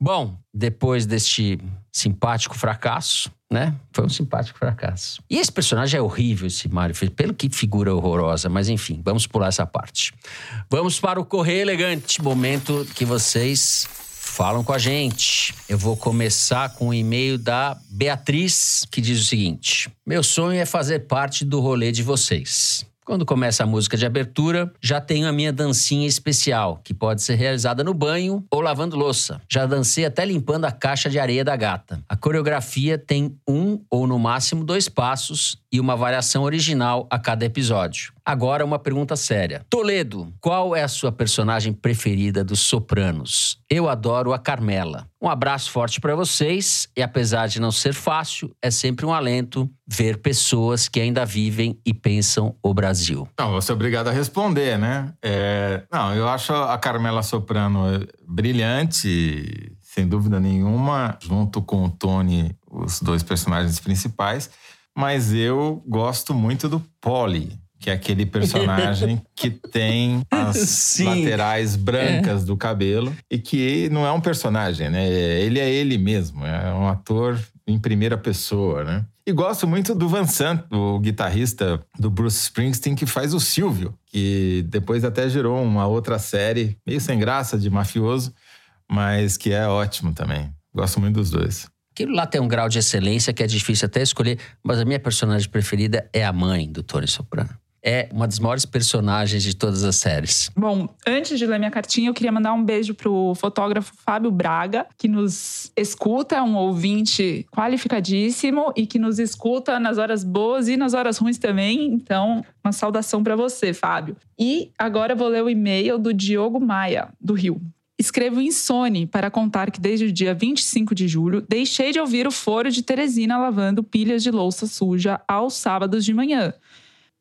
Bom, depois deste simpático fracasso, né? Foi um simpático fracasso. E esse personagem é horrível, esse Mário, pelo que figura horrorosa, mas enfim, vamos pular essa parte. Vamos para o Correio Elegante, momento que vocês falam com a gente. Eu vou começar com o um e-mail da Beatriz, que diz o seguinte: Meu sonho é fazer parte do rolê de vocês. Quando começa a música de abertura, já tenho a minha dancinha especial, que pode ser realizada no banho ou lavando louça. Já dancei até limpando a caixa de areia da gata. A coreografia tem um ou no máximo dois passos e uma variação original a cada episódio. Agora, uma pergunta séria. Toledo, qual é a sua personagem preferida dos Sopranos? Eu adoro a Carmela. Um abraço forte para vocês e, apesar de não ser fácil, é sempre um alento ver pessoas que ainda vivem e pensam o Brasil. Não, vou ser obrigado a responder, né? É... Não, eu acho a Carmela Soprano brilhante, sem dúvida nenhuma, junto com o Tony, os dois personagens principais. Mas eu gosto muito do Polly que é aquele personagem que tem as Sim. laterais brancas é. do cabelo e que não é um personagem, né? Ele é ele mesmo, é um ator em primeira pessoa, né? E gosto muito do Van Sant, o guitarrista do Bruce Springsteen, que faz o Silvio, que depois até gerou uma outra série, meio sem graça, de mafioso, mas que é ótimo também. Gosto muito dos dois. Aquilo lá tem um grau de excelência que é difícil até escolher, mas a minha personagem preferida é a mãe do Tony Soprano é uma das maiores personagens de todas as séries. Bom, antes de ler minha cartinha, eu queria mandar um beijo pro fotógrafo Fábio Braga, que nos escuta, um ouvinte qualificadíssimo e que nos escuta nas horas boas e nas horas ruins também. Então, uma saudação para você, Fábio. E agora vou ler o e-mail do Diogo Maia, do Rio. Escrevo insone para contar que desde o dia 25 de julho deixei de ouvir o foro de Teresina lavando pilhas de louça suja aos sábados de manhã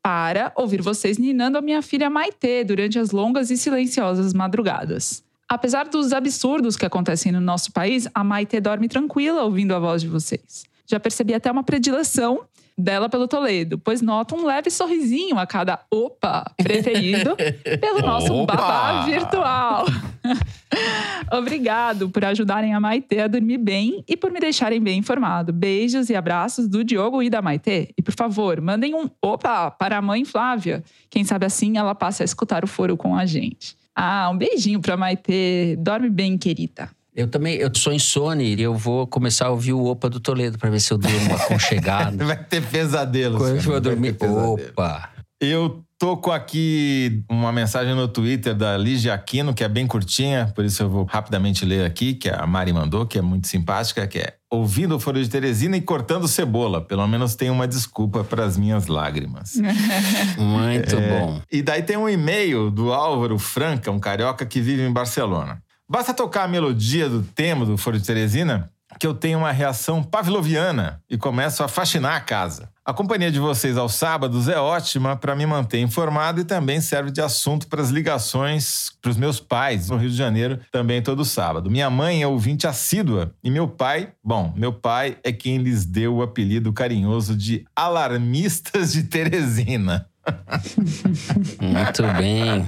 para ouvir vocês ninando a minha filha Maitê durante as longas e silenciosas madrugadas. Apesar dos absurdos que acontecem no nosso país, a Maitê dorme tranquila ouvindo a voz de vocês. Já percebi até uma predileção dela pelo Toledo, pois nota um leve sorrisinho a cada opa preferido pelo nosso opa! babá virtual. Obrigado por ajudarem a Maitê a dormir bem e por me deixarem bem informado. Beijos e abraços do Diogo e da Maitê. E por favor, mandem um opa para a mãe Flávia. Quem sabe assim ela passe a escutar o foro com a gente. Ah, um beijinho para Maitê. Dorme bem, querida. Eu também, eu sou insone e eu vou começar a ouvir o Opa do Toledo para ver se eu durmo aconchegado. Vai ter pesadelo. Quando eu vou dormir, opa. Eu tô com aqui uma mensagem no Twitter da Ligia Aquino, que é bem curtinha, por isso eu vou rapidamente ler aqui, que a Mari mandou, que é muito simpática, que é ouvindo o Foro de Teresina e cortando cebola. Pelo menos tem uma desculpa para as minhas lágrimas. muito é, bom. E daí tem um e-mail do Álvaro Franca, um carioca que vive em Barcelona. Basta tocar a melodia do tema do Foro de Teresina que eu tenho uma reação pavloviana e começo a faxinar a casa. A companhia de vocês aos sábados é ótima para me manter informado e também serve de assunto para as ligações para os meus pais no Rio de Janeiro, também todo sábado. Minha mãe é ouvinte assídua e meu pai, bom, meu pai é quem lhes deu o apelido carinhoso de alarmistas de Teresina. Muito bem.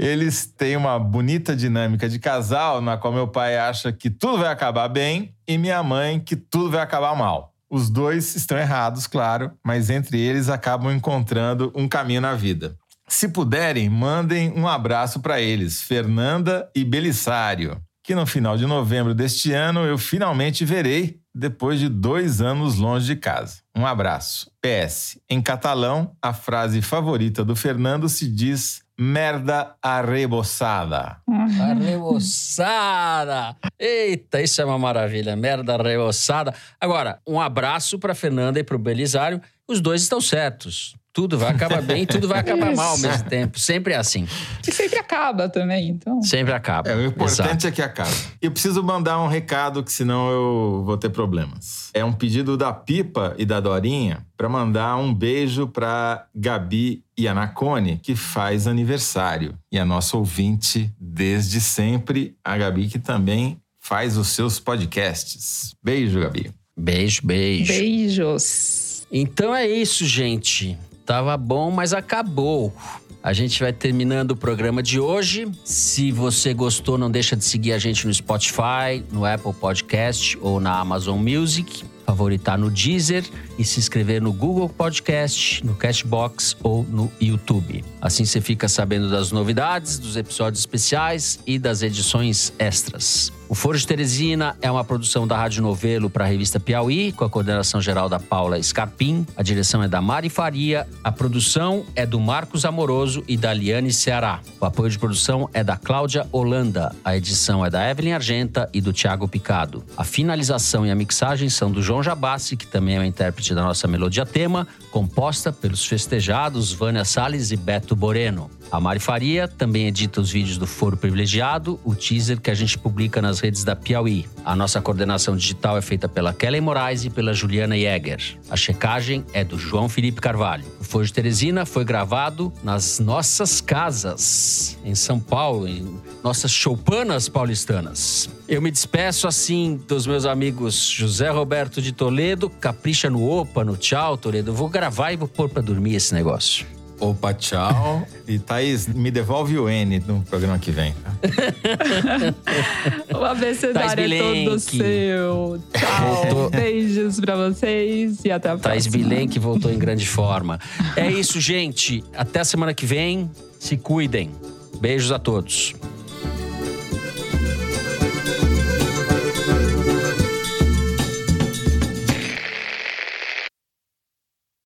Eles têm uma bonita dinâmica de casal, na qual meu pai acha que tudo vai acabar bem e minha mãe que tudo vai acabar mal. Os dois estão errados, claro, mas entre eles acabam encontrando um caminho na vida. Se puderem, mandem um abraço para eles, Fernanda e Belisário, que no final de novembro deste ano eu finalmente verei depois de dois anos longe de casa. Um abraço. PS. Em catalão, a frase favorita do Fernando se diz merda arreboçada. Arreboçada! Eita, isso é uma maravilha, merda arreboçada. Agora, um abraço para Fernanda e para o Belisário. Os dois estão certos. Tudo vai acabar bem, tudo vai acabar mal ao mesmo tempo. Sempre é assim. E sempre acaba também, então. Sempre acaba. É, o importante Exato. é que acaba. Eu preciso mandar um recado, que senão eu vou ter problemas. É um pedido da Pipa e da Dorinha para mandar um beijo para Gabi e Anacone, que faz aniversário. E a nossa ouvinte desde sempre, a Gabi, que também faz os seus podcasts. Beijo, Gabi. Beijo, beijo. Beijos. Então é isso, gente. Tava bom, mas acabou. A gente vai terminando o programa de hoje. Se você gostou, não deixa de seguir a gente no Spotify, no Apple Podcast ou na Amazon Music favoritar no Deezer e se inscrever no Google Podcast, no Cashbox ou no YouTube. Assim você fica sabendo das novidades, dos episódios especiais e das edições extras. O Foro de Teresina é uma produção da Rádio Novelo para a revista Piauí, com a coordenação geral da Paula Scarpim. A direção é da Mari Faria. A produção é do Marcos Amoroso e da Liane Ceará. O apoio de produção é da Cláudia Holanda. A edição é da Evelyn Argenta e do Tiago Picado. A finalização e a mixagem são do João Jabassi, que também é o intérprete da nossa melodia tema, composta pelos festejados Vânia Salles e Beto Boreno. A Mari Faria também edita os vídeos do Foro Privilegiado, o teaser que a gente publica nas redes da Piauí. A nossa coordenação digital é feita pela Kelly Moraes e pela Juliana Jäger. A checagem é do João Felipe Carvalho. O Foro de Teresina foi gravado nas nossas casas, em São Paulo, em nossas choupanas paulistanas. Eu me despeço assim dos meus amigos José Roberto de Toledo, capricha no opa, no tchau, Toledo. Eu vou gravar e vou pôr pra dormir esse negócio. Opa, tchau. E Thaís, me devolve o N no programa que vem. o abecedário é todo seu. Tchau. Voltou. Beijos pra vocês e até a Thaís próxima. Bilen, que voltou em grande forma. É isso, gente. Até a semana que vem. Se cuidem. Beijos a todos.